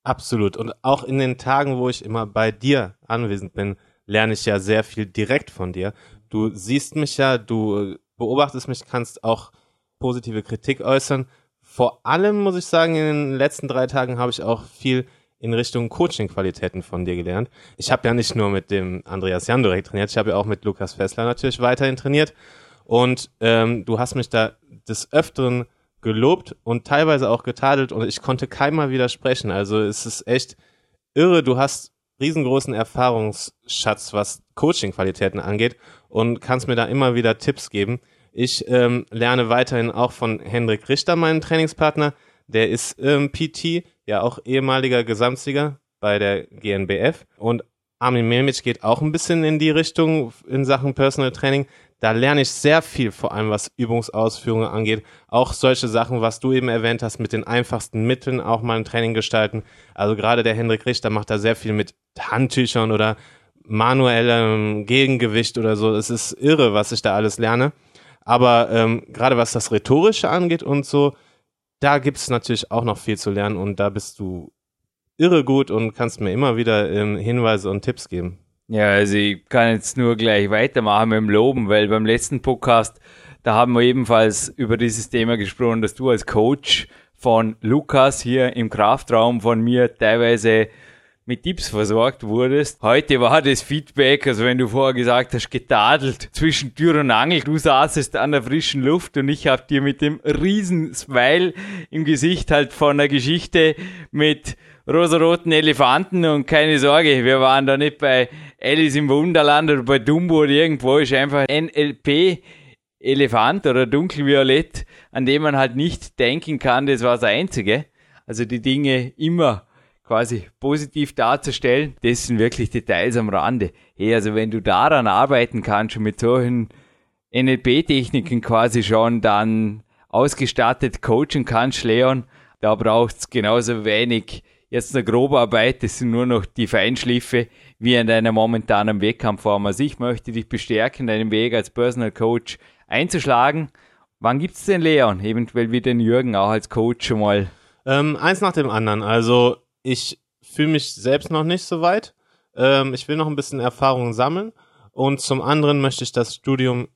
Absolut. Und auch in den Tagen, wo ich immer bei dir anwesend bin, lerne ich ja sehr viel direkt von dir. Du siehst mich ja, du äh, beobachtest mich, kannst auch positive Kritik äußern. Vor allem muss ich sagen, in den letzten drei Tagen habe ich auch viel in Richtung Coaching-Qualitäten von dir gelernt. Ich habe ja nicht nur mit dem Andreas Jandorek trainiert, ich habe ja auch mit Lukas Fessler natürlich weiterhin trainiert. Und ähm, du hast mich da des Öfteren gelobt und teilweise auch getadelt und ich konnte keinmal widersprechen. Also es ist echt irre. Du hast riesengroßen Erfahrungsschatz, was Coaching-Qualitäten angeht und kannst mir da immer wieder Tipps geben. Ich ähm, lerne weiterhin auch von Hendrik Richter, meinem Trainingspartner. Der ist ähm, PT, ja auch ehemaliger Gesamtsieger bei der GNBF. Und Armin Memic geht auch ein bisschen in die Richtung in Sachen Personal Training. Da lerne ich sehr viel, vor allem was Übungsausführungen angeht. Auch solche Sachen, was du eben erwähnt hast, mit den einfachsten Mitteln auch mal ein Training gestalten. Also gerade der Hendrik Richter macht da sehr viel mit Handtüchern oder manuellem Gegengewicht oder so. Es ist irre, was ich da alles lerne. Aber ähm, gerade was das Rhetorische angeht und so, da gibt es natürlich auch noch viel zu lernen und da bist du irre gut und kannst mir immer wieder ähm, Hinweise und Tipps geben. Ja, also ich kann jetzt nur gleich weitermachen mit dem Loben, weil beim letzten Podcast, da haben wir ebenfalls über dieses Thema gesprochen, dass du als Coach von Lukas hier im Kraftraum von mir teilweise mit Tipps versorgt wurdest. Heute war das Feedback, also wenn du vorher gesagt hast, getadelt zwischen Tür und Angel, du saßest an der frischen Luft und ich hab dir mit dem riesen Smile im Gesicht halt von der Geschichte mit rosaroten Elefanten und keine Sorge, wir waren da nicht bei Alice im Wunderland oder bei Dumbo oder irgendwo, ist einfach NLP Elefant oder dunkelviolett, an dem man halt nicht denken kann, das war das Einzige. Also die Dinge immer quasi positiv darzustellen, das sind wirklich Details am Rande. Hey, also wenn du daran arbeiten kannst, schon mit solchen NLP-Techniken quasi schon dann ausgestattet coachen kannst, Leon, da braucht's genauso wenig jetzt eine grobe Arbeit, das sind nur noch die Feinschliffe, wie in deiner momentanen Wettkampfform. Also ich möchte dich bestärken, deinen Weg als Personal Coach einzuschlagen. Wann gibt's den Leon? Eventuell wie den Jürgen auch als Coach schon mal. Ähm, eins nach dem anderen. Also ich fühle mich selbst noch nicht so weit. Ähm, ich will noch ein bisschen Erfahrung sammeln. Und zum anderen möchte ich das Studium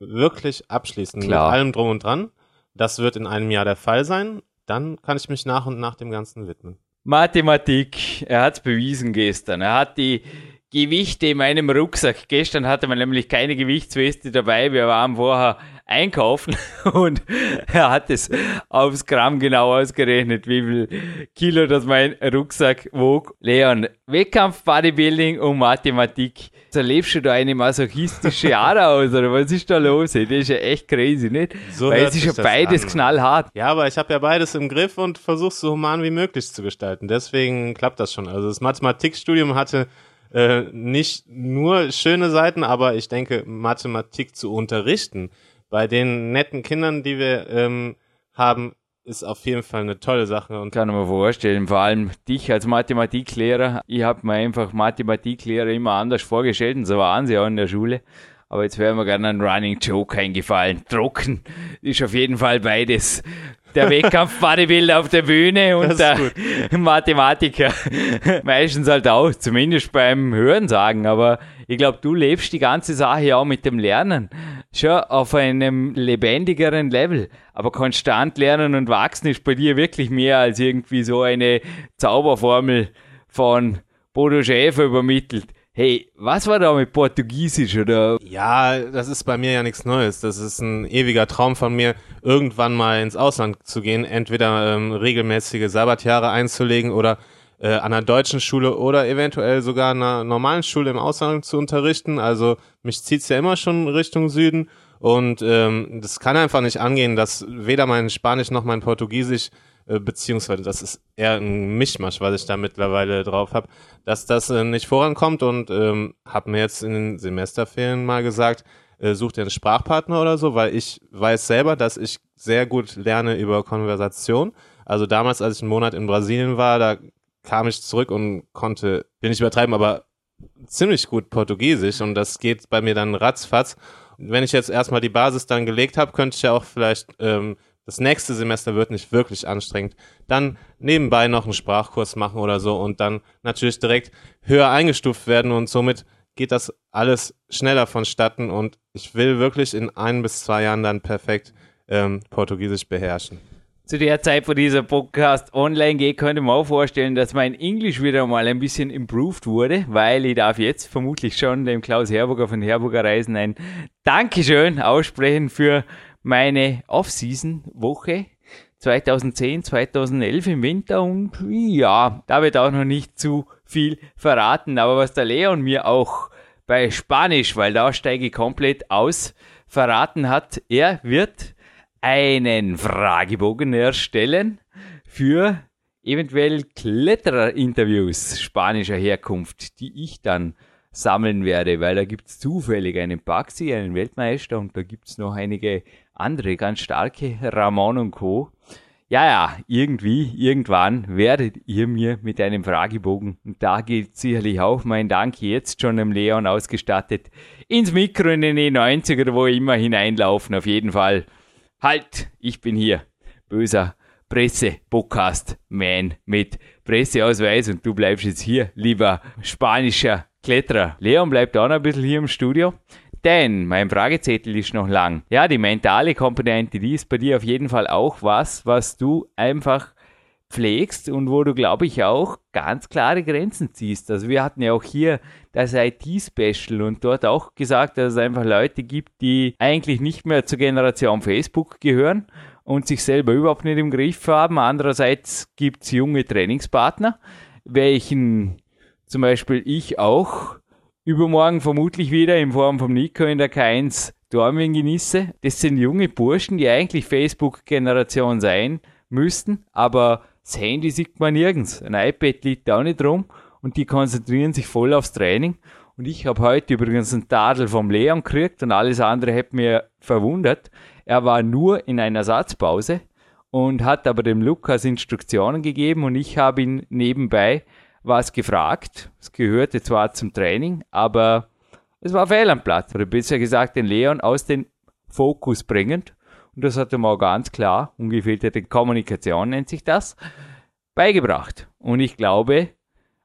wirklich abschließen. Klar. Mit allem drum und dran. Das wird in einem Jahr der Fall sein. Dann kann ich mich nach und nach dem Ganzen widmen. Mathematik, er hat es bewiesen gestern. Er hat die Gewichte in meinem Rucksack. Gestern hatte man nämlich keine Gewichtsweste dabei. Wir waren vorher einkaufen <laughs> und er hat es aufs Gramm genau ausgerechnet, wie viel Kilo das mein Rucksack wog. Leon, Wettkampf, Bodybuilding und Mathematik. So lebst du da eine masochistische <laughs> Ader aus, oder was ist da los? Das ist ja echt crazy, nicht? So Weil es ist ja beides an. knallhart. Ja, aber ich habe ja beides im Griff und versuche so human wie möglich zu gestalten. Deswegen klappt das schon. Also das Mathematikstudium hatte äh, nicht nur schöne Seiten, aber ich denke, Mathematik zu unterrichten bei den netten Kindern, die wir ähm, haben, ist auf jeden Fall eine tolle Sache. Und Kann ich mir vorstellen, vor allem dich als Mathematiklehrer. Ich habe mir einfach Mathematiklehrer immer anders vorgestellt und so waren sie auch in der Schule. Aber jetzt wäre mir gerne ein Running Joke eingefallen. Trocken ist auf jeden Fall beides. Der Wettkampf-Bodybuilder auf der Bühne und der <laughs> Mathematiker. <laughs> Meistens halt auch, zumindest beim Hören sagen. Aber ich glaube, du lebst die ganze Sache ja auch mit dem Lernen. Schon auf einem lebendigeren Level. Aber konstant lernen und wachsen ist bei dir wirklich mehr als irgendwie so eine Zauberformel von Bodo Schäfer übermittelt. Hey, was war da mit Portugiesisch oder? ja, das ist bei mir ja nichts Neues. Das ist ein ewiger Traum von mir, irgendwann mal ins Ausland zu gehen, entweder ähm, regelmäßige Sabbatjahre einzulegen oder äh, an einer deutschen Schule oder eventuell sogar an einer normalen Schule im Ausland zu unterrichten. Also mich zieht's ja immer schon Richtung Süden und ähm, das kann einfach nicht angehen, dass weder mein Spanisch noch mein Portugiesisch beziehungsweise das ist eher ein Mischmasch, was ich da mittlerweile drauf habe, dass das äh, nicht vorankommt und ähm, habe mir jetzt in den Semesterferien mal gesagt, äh, such dir einen Sprachpartner oder so, weil ich weiß selber, dass ich sehr gut lerne über Konversation. Also damals, als ich einen Monat in Brasilien war, da kam ich zurück und konnte, will nicht übertreiben, aber ziemlich gut Portugiesisch und das geht bei mir dann ratzfatz. Wenn ich jetzt erstmal die Basis dann gelegt habe, könnte ich ja auch vielleicht ähm, das nächste Semester wird nicht wirklich anstrengend. Dann nebenbei noch einen Sprachkurs machen oder so und dann natürlich direkt höher eingestuft werden und somit geht das alles schneller vonstatten und ich will wirklich in ein bis zwei Jahren dann perfekt ähm, Portugiesisch beherrschen. Zu der Zeit, wo dieser Podcast online geht, könnte man auch vorstellen, dass mein Englisch wieder mal ein bisschen improved wurde, weil ich darf jetzt vermutlich schon dem Klaus Herburger von Herburger Reisen ein Dankeschön aussprechen für meine Off-Season-Woche. 2010, 2011 im Winter und ja, da wird auch noch nicht zu viel verraten, aber was der Leon mir auch bei Spanisch, weil da steige ich komplett aus, verraten hat, er wird einen Fragebogen erstellen für eventuell Klettererinterviews spanischer Herkunft, die ich dann sammeln werde, weil da gibt es zufällig einen Baxi, einen Weltmeister und da gibt es noch einige andere ganz starke, Ramon und Co. Ja, ja, irgendwie, irgendwann werdet ihr mir mit einem Fragebogen, und da geht sicherlich auch mein Dank jetzt schon im Leon ausgestattet, ins Mikro in den E90 oder wo immer hineinlaufen, auf jeden Fall. Halt, ich bin hier, böser Presse-Podcast-Man mit Presseausweis und du bleibst jetzt hier, lieber spanischer Kletterer. Leon bleibt auch noch ein bisschen hier im Studio. Denn mein Fragezettel ist noch lang. Ja, die mentale Komponente, die ist bei dir auf jeden Fall auch was, was du einfach pflegst und wo du, glaube ich, auch ganz klare Grenzen ziehst. Also wir hatten ja auch hier das IT-Special und dort auch gesagt, dass es einfach Leute gibt, die eigentlich nicht mehr zur Generation Facebook gehören und sich selber überhaupt nicht im Griff haben. Andererseits gibt es junge Trainingspartner, welchen zum Beispiel ich auch übermorgen vermutlich wieder in Form vom Nico in der K1 Dormien genieße. Das sind junge Burschen, die eigentlich Facebook-Generation sein müssten, aber das Handy sieht man nirgends. Ein iPad liegt da auch nicht rum und die konzentrieren sich voll aufs Training. Und ich habe heute übrigens einen Tadel vom Leon gekriegt und alles andere hätte mir verwundert. Er war nur in einer Satzpause und hat aber dem Lukas Instruktionen gegeben und ich habe ihn nebenbei was gefragt. Es gehörte zwar zum Training, aber es war fehl am Platz. Oder besser gesagt, den Leon aus dem Fokus bringend. Und das hat er mal ganz klar, ungefilterte Kommunikation nennt sich das, beigebracht. Und ich glaube,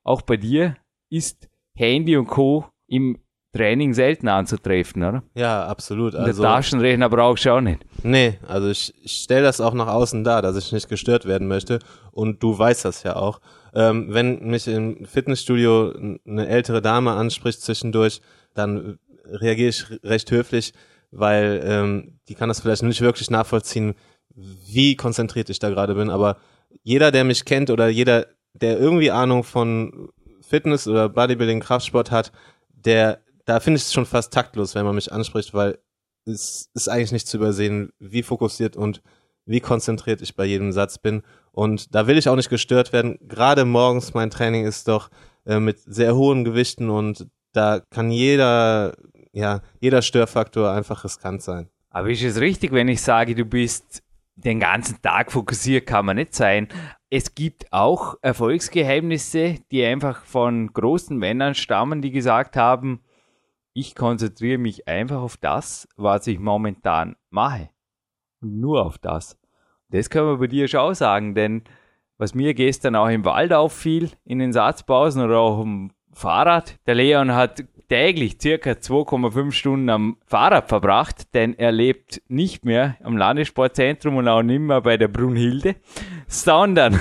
auch bei dir ist Handy und Co. im Training selten anzutreffen, oder? Ja, absolut. Also, der Taschenrechner brauchst du auch nicht. Nee, also ich, ich stelle das auch nach außen dar, dass ich nicht gestört werden möchte. Und du weißt das ja auch. Ähm, wenn mich im Fitnessstudio eine ältere Dame anspricht zwischendurch, dann reagiere ich recht höflich, weil ähm, die kann das vielleicht nicht wirklich nachvollziehen, wie konzentriert ich da gerade bin. Aber jeder, der mich kennt oder jeder, der irgendwie Ahnung von Fitness oder Bodybuilding, Kraftsport hat, der da finde ich es schon fast taktlos, wenn man mich anspricht, weil es ist eigentlich nicht zu übersehen, wie fokussiert und wie konzentriert ich bei jedem Satz bin. Und da will ich auch nicht gestört werden. Gerade morgens mein Training ist doch äh, mit sehr hohen Gewichten und da kann jeder, ja, jeder Störfaktor einfach riskant sein. Aber ist es richtig, wenn ich sage, du bist den ganzen Tag fokussiert, kann man nicht sein. Es gibt auch Erfolgsgeheimnisse, die einfach von großen Männern stammen, die gesagt haben, ich konzentriere mich einfach auf das, was ich momentan mache. Nur auf das. Das können wir bei dir schon sagen, denn was mir gestern auch im Wald auffiel, in den Satzpausen oder auch im Fahrrad, der Leon hat täglich circa 2,5 Stunden am Fahrrad verbracht, denn er lebt nicht mehr am Landessportzentrum und auch nicht mehr bei der Brunhilde, sondern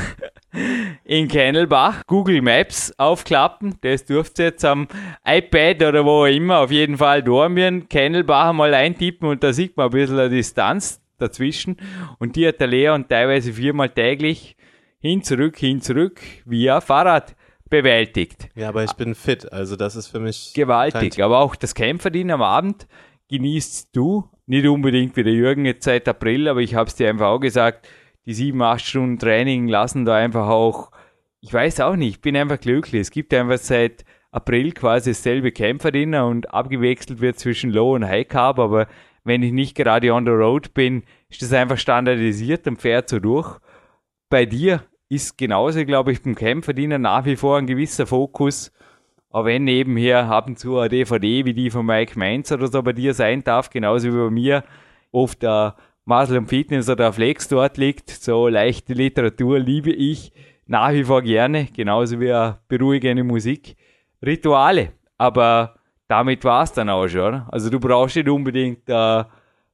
in Kennelbach Google Maps aufklappen. Das dürft ihr jetzt am iPad oder wo immer auf jeden Fall dormieren. Kennelbach mal eintippen und da sieht man ein bisschen eine Distanz dazwischen. Und die hat der Leon teilweise viermal täglich hin, zurück, hin, zurück via Fahrrad bewältigt. Ja, aber ich bin fit, also das ist für mich gewaltig. Aber auch das Kämpferdienen am Abend genießt du. Nicht unbedingt wie der Jürgen jetzt seit April, aber ich habe es dir einfach auch gesagt, die sieben, acht Stunden Training lassen da einfach auch, ich weiß auch nicht, ich bin einfach glücklich. Es gibt einfach seit April quasi dasselbe Kämpferdiener und abgewechselt wird zwischen Low und High Carb, aber wenn ich nicht gerade on the road bin, ist das einfach standardisiert und fährt so durch. Bei dir ist genauso, glaube ich, beim Kämpferdiener nach wie vor ein gewisser Fokus, auch wenn nebenher ab und zu eine DVD wie die von Mike Mainz oder so bei dir sein darf, genauso wie bei mir oft der Muscle und Fitness oder Flex dort liegt. So leichte Literatur liebe ich nach wie vor gerne, genauso wie beruhigende Musik. Rituale, aber damit war es dann auch schon. Also du brauchst nicht unbedingt äh,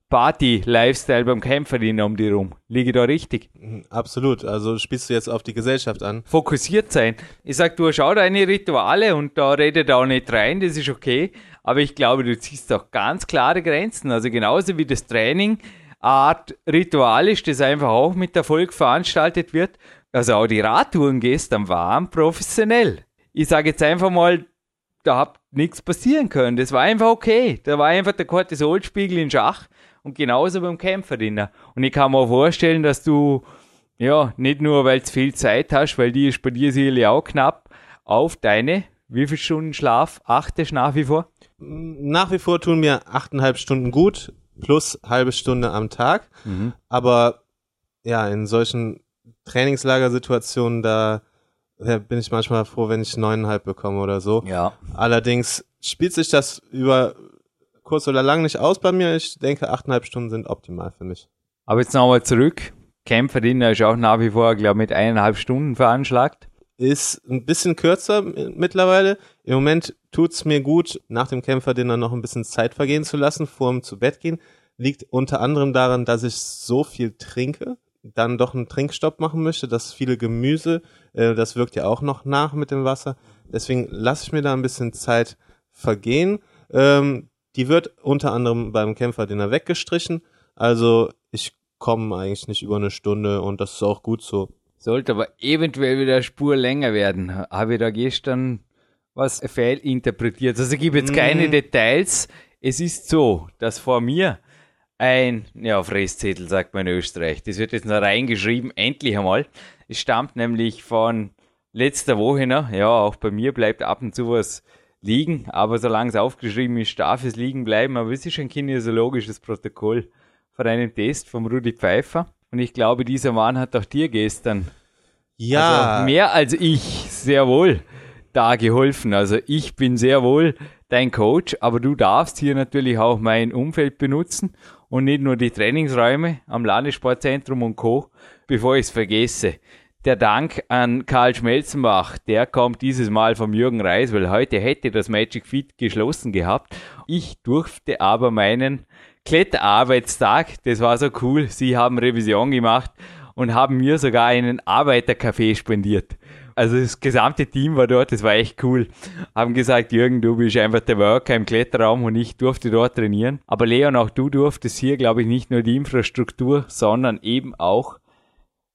Party-Lifestyle beim Kämpferdienen um die rum. Liege da richtig? Mhm, absolut. Also spielst du jetzt auf die Gesellschaft an. Fokussiert sein. Ich sag, du schau deine Rituale und da redet auch nicht rein, das ist okay. Aber ich glaube, du ziehst auch ganz klare Grenzen. Also genauso wie das Training Art Ritual ist, das einfach auch mit Erfolg veranstaltet wird. Also auch die Radtouren gestern waren professionell. Ich sage jetzt einfach mal, da hat nichts passieren können. Das war einfach okay. Da war einfach der Cortisolspiegel in Schach und genauso beim Kämpferdiener. Und ich kann mir vorstellen, dass du, ja, nicht nur, weil du viel Zeit hast, weil die ist bei dir sicherlich auch knapp, auf deine, wie viele Stunden Schlaf achtest nach wie vor? Nach wie vor tun mir achteinhalb Stunden gut, plus halbe Stunde am Tag. Mhm. Aber ja, in solchen Trainingslagersituationen, da bin ich manchmal froh, wenn ich neuneinhalb bekomme oder so. Ja. Allerdings spielt sich das über kurz oder lang nicht aus bei mir. Ich denke, achteinhalb Stunden sind optimal für mich. Aber jetzt nochmal zurück. Kämpferdiener ist auch nach wie vor, glaube ich, mit eineinhalb Stunden veranschlagt. Ist ein bisschen kürzer mittlerweile. Im Moment tut's mir gut, nach dem Kämpferdiener noch ein bisschen Zeit vergehen zu lassen, vor dem zu Bett gehen. Liegt unter anderem daran, dass ich so viel trinke, dann doch einen Trinkstopp machen möchte. Das viele Gemüse, äh, das wirkt ja auch noch nach mit dem Wasser. Deswegen lasse ich mir da ein bisschen Zeit vergehen. Ähm, die wird unter anderem beim Kämpferdiener weggestrichen. Also ich komme eigentlich nicht über eine Stunde und das ist auch gut so. Sollte aber eventuell wieder Spur länger werden. Habe ich da gestern was fehlinterpretiert. Also ich gebe jetzt keine mm. Details. Es ist so, dass vor mir ein, ja, Fresszettel sagt man in Österreich. Das wird jetzt noch reingeschrieben, endlich einmal. Es stammt nämlich von letzter Woche noch. Ja, auch bei mir bleibt ab und zu was liegen, aber solange es aufgeschrieben ist, darf es liegen bleiben. Aber es ist ein kinesiologisches Protokoll von einem Test vom Rudi Pfeiffer. Und ich glaube, dieser Mann hat auch dir gestern ja. Also mehr als ich sehr wohl da geholfen. Also ich bin sehr wohl dein Coach, aber du darfst hier natürlich auch mein Umfeld benutzen und nicht nur die Trainingsräume am Landessportzentrum und Co., bevor ich es vergesse der Dank an Karl Schmelzenbach, der kommt dieses Mal vom Jürgen Reis, weil heute hätte das Magic Feet geschlossen gehabt. Ich durfte aber meinen Kletterarbeitstag, das war so cool, sie haben Revision gemacht und haben mir sogar einen Arbeitercafé spendiert. Also das gesamte Team war dort, das war echt cool. Haben gesagt, Jürgen, du bist einfach der Worker im Kletterraum und ich durfte dort trainieren. Aber Leon, auch du durftest hier, glaube ich, nicht nur die Infrastruktur, sondern eben auch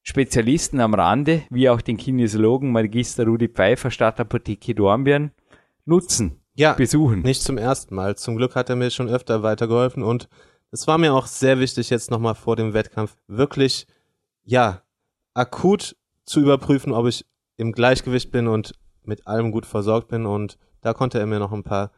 Spezialisten am Rande, wie auch den Kinesiologen Magister Rudi Pfeiffer Stadtapotheke Dornbirn, nutzen, ja, besuchen. Nicht zum ersten Mal. Zum Glück hat er mir schon öfter weitergeholfen und es war mir auch sehr wichtig, jetzt nochmal vor dem Wettkampf wirklich, ja, akut zu überprüfen, ob ich im Gleichgewicht bin und mit allem gut versorgt bin und da konnte er mir noch ein paar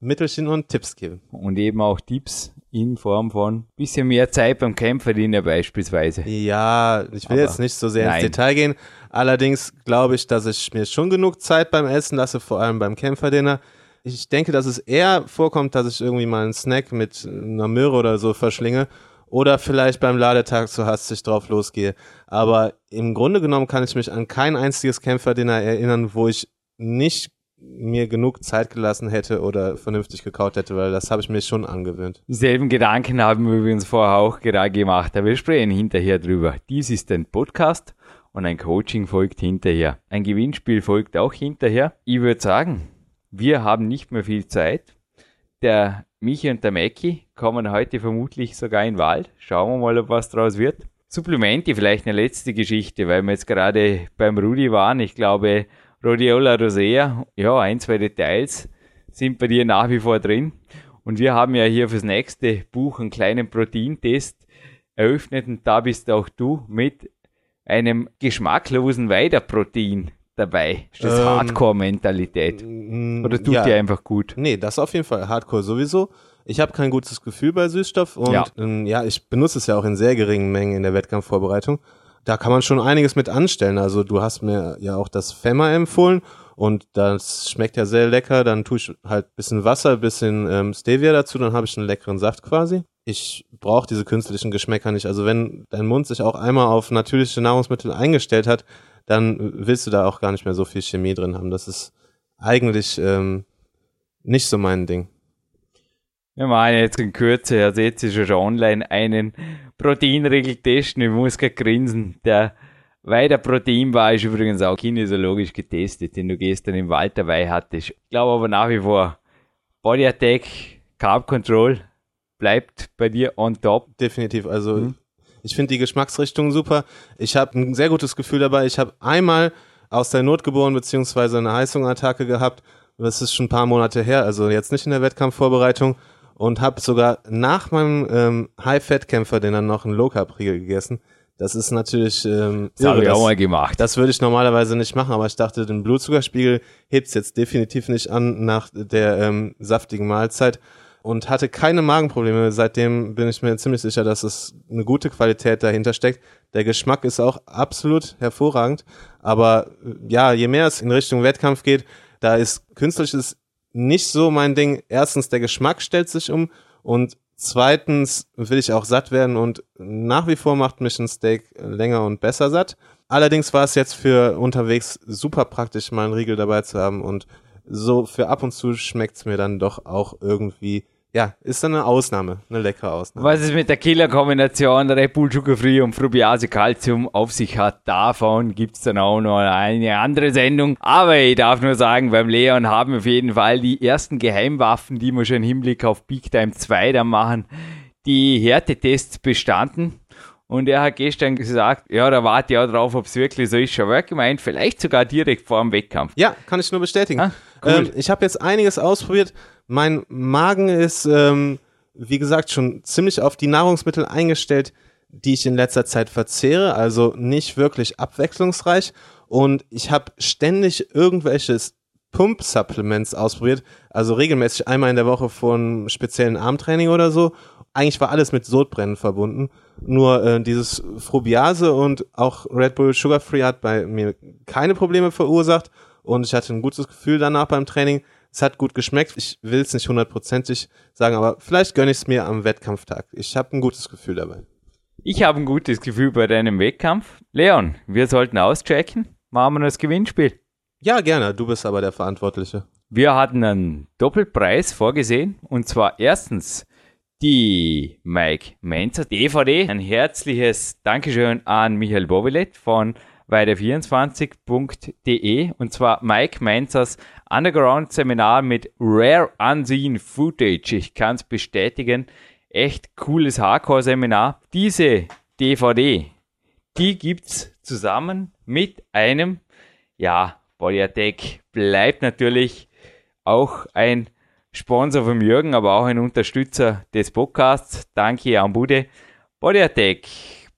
Mittelchen und Tipps geben. Und eben auch Tipps in Form von bisschen mehr Zeit beim Kämpferdiener beispielsweise. Ja, ich will Aber jetzt nicht so sehr nein. ins Detail gehen. Allerdings glaube ich, dass ich mir schon genug Zeit beim Essen lasse, vor allem beim Kämpferdiener. Ich denke, dass es eher vorkommt, dass ich irgendwie mal einen Snack mit einer Möhre oder so verschlinge oder vielleicht beim Ladetag zu hastig drauf losgehe. Aber im Grunde genommen kann ich mich an kein einziges Kämpferdiener erinnern, wo ich nicht mir genug Zeit gelassen hätte oder vernünftig gekaut hätte, weil das habe ich mir schon angewöhnt. Selben Gedanken haben wir übrigens vorher auch gerade gemacht, aber wir sprechen hinterher drüber. Dies ist ein Podcast und ein Coaching folgt hinterher. Ein Gewinnspiel folgt auch hinterher. Ich würde sagen, wir haben nicht mehr viel Zeit. Der Michi und der Mackie kommen heute vermutlich sogar in den Wald. Schauen wir mal, ob was draus wird. Supplemente, vielleicht eine letzte Geschichte, weil wir jetzt gerade beim Rudi waren. Ich glaube, Rhodiola rosea, ja, ein, zwei Details sind bei dir nach wie vor drin. Und wir haben ja hier fürs nächste Buch einen kleinen Proteintest eröffnet und da bist auch du mit einem geschmacklosen Weiderprotein dabei. Ist das ähm, Hardcore-Mentalität? Oder tut ja. dir einfach gut? Nee, das auf jeden Fall Hardcore sowieso. Ich habe kein gutes Gefühl bei Süßstoff und ja. Ähm, ja, ich benutze es ja auch in sehr geringen Mengen in der Wettkampfvorbereitung da kann man schon einiges mit anstellen. Also du hast mir ja auch das Femmer empfohlen und das schmeckt ja sehr lecker. Dann tue ich halt bisschen Wasser, bisschen ähm, Stevia dazu, dann habe ich einen leckeren Saft quasi. Ich brauche diese künstlichen Geschmäcker nicht. Also wenn dein Mund sich auch einmal auf natürliche Nahrungsmittel eingestellt hat, dann willst du da auch gar nicht mehr so viel Chemie drin haben. Das ist eigentlich ähm, nicht so mein Ding. Wir machen jetzt in Kürze, ihr seht ihr schon online, einen Proteinriegel testen. Ich muss gerade grinsen. Der Weider Proteinbar ist übrigens auch kinesiologisch getestet, den du gestern im Wald dabei hattest. Ich glaube aber nach wie vor Body Attack, Carb Control, bleibt bei dir on top. Definitiv. Also mhm. Ich finde die Geschmacksrichtung super. Ich habe ein sehr gutes Gefühl dabei. Ich habe einmal aus der Not geboren, beziehungsweise eine Heißungattacke gehabt. Das ist schon ein paar Monate her, also jetzt nicht in der Wettkampfvorbereitung. Und habe sogar nach meinem ähm, High-Fat-Kämpfer, den dann noch einen Low-Carb-Riegel gegessen. Das ist natürlich ähm, Das habe ich auch mal gemacht. Das würde ich normalerweise nicht machen, aber ich dachte, den Blutzuckerspiegel hebt's jetzt definitiv nicht an nach der ähm, saftigen Mahlzeit und hatte keine Magenprobleme. Seitdem bin ich mir ziemlich sicher, dass es eine gute Qualität dahinter steckt. Der Geschmack ist auch absolut hervorragend. Aber äh, ja, je mehr es in Richtung Wettkampf geht, da ist künstliches nicht so mein Ding. Erstens, der Geschmack stellt sich um und zweitens will ich auch satt werden und nach wie vor macht mich ein Steak länger und besser satt. Allerdings war es jetzt für unterwegs super praktisch, mal einen Riegel dabei zu haben und so für ab und zu schmeckt's mir dann doch auch irgendwie ja, ist dann eine Ausnahme, eine leckere Ausnahme. Was es mit der Killer-Kombination Red Bull Sugar Free und Frubiase Calcium auf sich hat, davon gibt's dann auch noch eine andere Sendung. Aber ich darf nur sagen, beim Leon haben wir auf jeden Fall die ersten Geheimwaffen, die wir schon im Hinblick auf Big Time 2 dann machen, die Härtetests bestanden. Und er hat gestern gesagt, ja, da warte ich auch drauf, ob es wirklich so ist. Schon wirklich gemeint, vielleicht sogar direkt vor dem Wettkampf. Ja, kann ich nur bestätigen. Ah, cool. ähm, ich habe jetzt einiges ausprobiert. Mein Magen ist, ähm, wie gesagt, schon ziemlich auf die Nahrungsmittel eingestellt, die ich in letzter Zeit verzehre. Also nicht wirklich abwechslungsreich. Und ich habe ständig irgendwelches Pump-Supplements ausprobiert. Also regelmäßig einmal in der Woche vor einem speziellen Armtraining oder so. Eigentlich war alles mit Sodbrennen verbunden. Nur äh, dieses Frubiase und auch Red Bull Sugar Free hat bei mir keine Probleme verursacht und ich hatte ein gutes Gefühl danach beim Training. Es hat gut geschmeckt. Ich will es nicht hundertprozentig sagen, aber vielleicht gönne ich es mir am Wettkampftag. Ich habe ein gutes Gefühl dabei. Ich habe ein gutes Gefühl bei deinem Wettkampf. Leon, wir sollten auschecken. Machen wir das Gewinnspiel. Ja, gerne. Du bist aber der Verantwortliche. Wir hatten einen Doppelpreis vorgesehen. Und zwar erstens die Mike Menzer DVD. Ein herzliches Dankeschön an Michael Bovilet von weiter24.de und zwar Mike Menzers Underground Seminar mit Rare Unseen Footage. Ich kann es bestätigen. Echt cooles Hardcore-Seminar. Diese DVD, die gibt's zusammen mit einem, ja, Body Attack bleibt natürlich auch ein Sponsor von Jürgen, aber auch ein Unterstützer des Podcasts. Danke an Bude. Body Attack,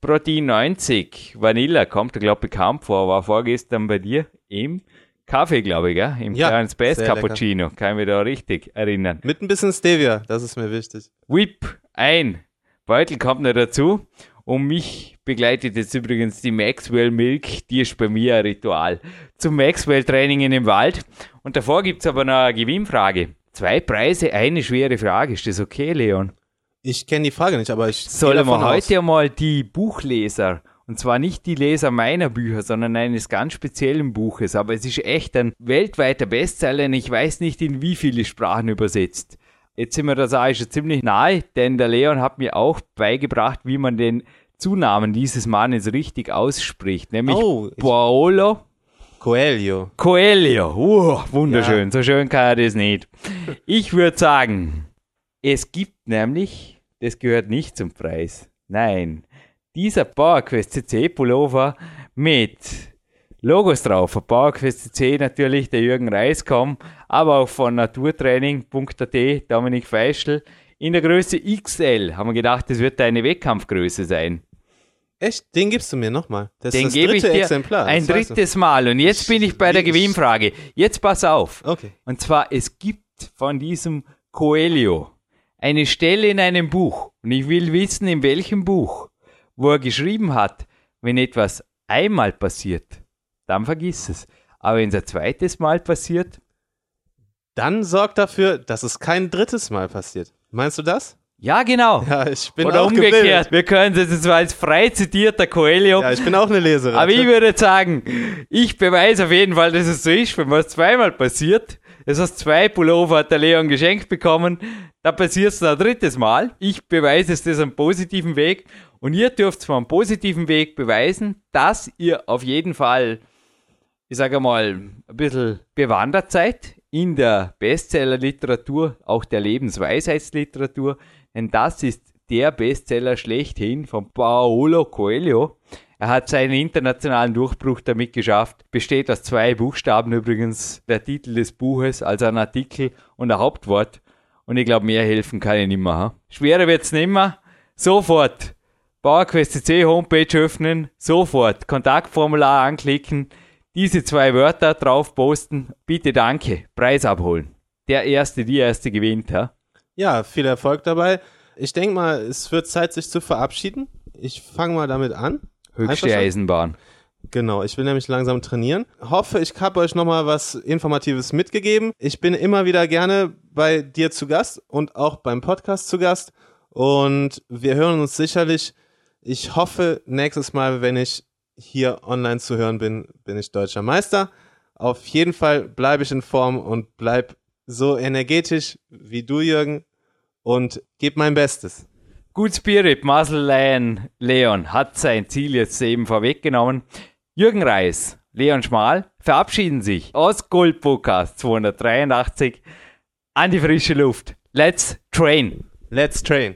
Protein 90, Vanilla, kommt glaube ich bekannt vor, war vorgestern bei dir im Kaffee, glaube ich, gell? im ja, kleinen Space Cappuccino. Lecker. Kann ich mich da richtig erinnern. Mit ein bisschen Stevia, das ist mir wichtig. Whip ein. Beutel kommt noch dazu. Und mich begleitet jetzt übrigens die Maxwell Milk, die ist bei mir ein Ritual. Zum Maxwell Training in dem Wald. Und davor gibt es aber noch eine Gewinnfrage. Zwei Preise, eine schwere Frage. Ist das okay, Leon? Ich kenne die Frage nicht, aber ich. Sollen wir heute aus. mal die Buchleser, und zwar nicht die Leser meiner Bücher, sondern eines ganz speziellen Buches, aber es ist echt ein weltweiter Bestseller und ich weiß nicht in wie viele Sprachen übersetzt. Jetzt sind wir da sage ich schon ziemlich nahe, denn der Leon hat mir auch beigebracht, wie man den Zunamen dieses Mannes richtig ausspricht, nämlich oh, Paolo Coelho. Coelho. Uh, wunderschön. Ja. So schön kann er das nicht. Ich würde sagen, es gibt nämlich, das gehört nicht zum Preis. Nein. Dieser PowerQuest CC Pullover mit Logos drauf. Von PowerQuest CC natürlich der Jürgen Reiskom, aber auch von naturtraining.at Dominik Feischl. In der Größe XL haben wir gedacht, das wird eine Wettkampfgröße sein. Echt? Den gibst du mir nochmal. Das Den ist das dritte ich dir Exemplar. Ein drittes Mal. Und jetzt bin ich bei der Gewinnfrage. Jetzt pass auf. Okay. Und zwar, es gibt von diesem Coelho eine Stelle in einem Buch. Und ich will wissen, in welchem Buch, wo er geschrieben hat, wenn etwas einmal passiert, dann vergiss es. Aber wenn es ein zweites Mal passiert, dann sorgt dafür, dass es kein drittes Mal passiert. Meinst du das? Ja, genau. Ja, ich bin Oder auch umgekehrt. Gebildet. Wir können es jetzt als frei zitierter Coelho. Ja, ich bin auch eine Leserin. Aber ich würde sagen, ich beweise auf jeden Fall, dass es so ist, wenn was zweimal passiert. Das heißt, zwei Pullover hat der Leon geschenkt bekommen. Da passiert es ein drittes Mal. Ich beweise es das am positiven Weg. Und ihr dürft zwar am positiven Weg beweisen, dass ihr auf jeden Fall, ich sage mal, ein bisschen bewandert seid in der Bestsellerliteratur, auch der Lebensweisheitsliteratur, denn das ist der Bestseller schlechthin von Paolo Coelho. Er hat seinen internationalen Durchbruch damit geschafft. Besteht aus zwei Buchstaben übrigens, der Titel des Buches, also ein Artikel und ein Hauptwort. Und ich glaube, mehr helfen kann ich nicht mehr. Ha? Schwerer wird's nicht mehr. Sofort PowerQuest.cc Homepage öffnen, sofort Kontaktformular anklicken, diese zwei Wörter drauf posten, bitte danke, Preis abholen. Der Erste, die Erste gewinnt. Ja, ja viel Erfolg dabei. Ich denke mal, es wird Zeit, sich zu verabschieden. Ich fange mal damit an. Höchste Eisenbahn. Genau, ich will nämlich langsam trainieren. Hoffe, ich habe euch nochmal was Informatives mitgegeben. Ich bin immer wieder gerne bei dir zu Gast und auch beim Podcast zu Gast. Und wir hören uns sicherlich ich hoffe, nächstes Mal, wenn ich hier online zu hören bin, bin ich deutscher Meister. Auf jeden Fall bleibe ich in Form und bleib so energetisch wie du, Jürgen, und gebe mein Bestes. Good Spirit, Muscle Lion Leon hat sein Ziel jetzt eben vorweggenommen. Jürgen Reis, Leon Schmal verabschieden sich aus Gold Podcast 283 an die frische Luft. Let's train. Let's train.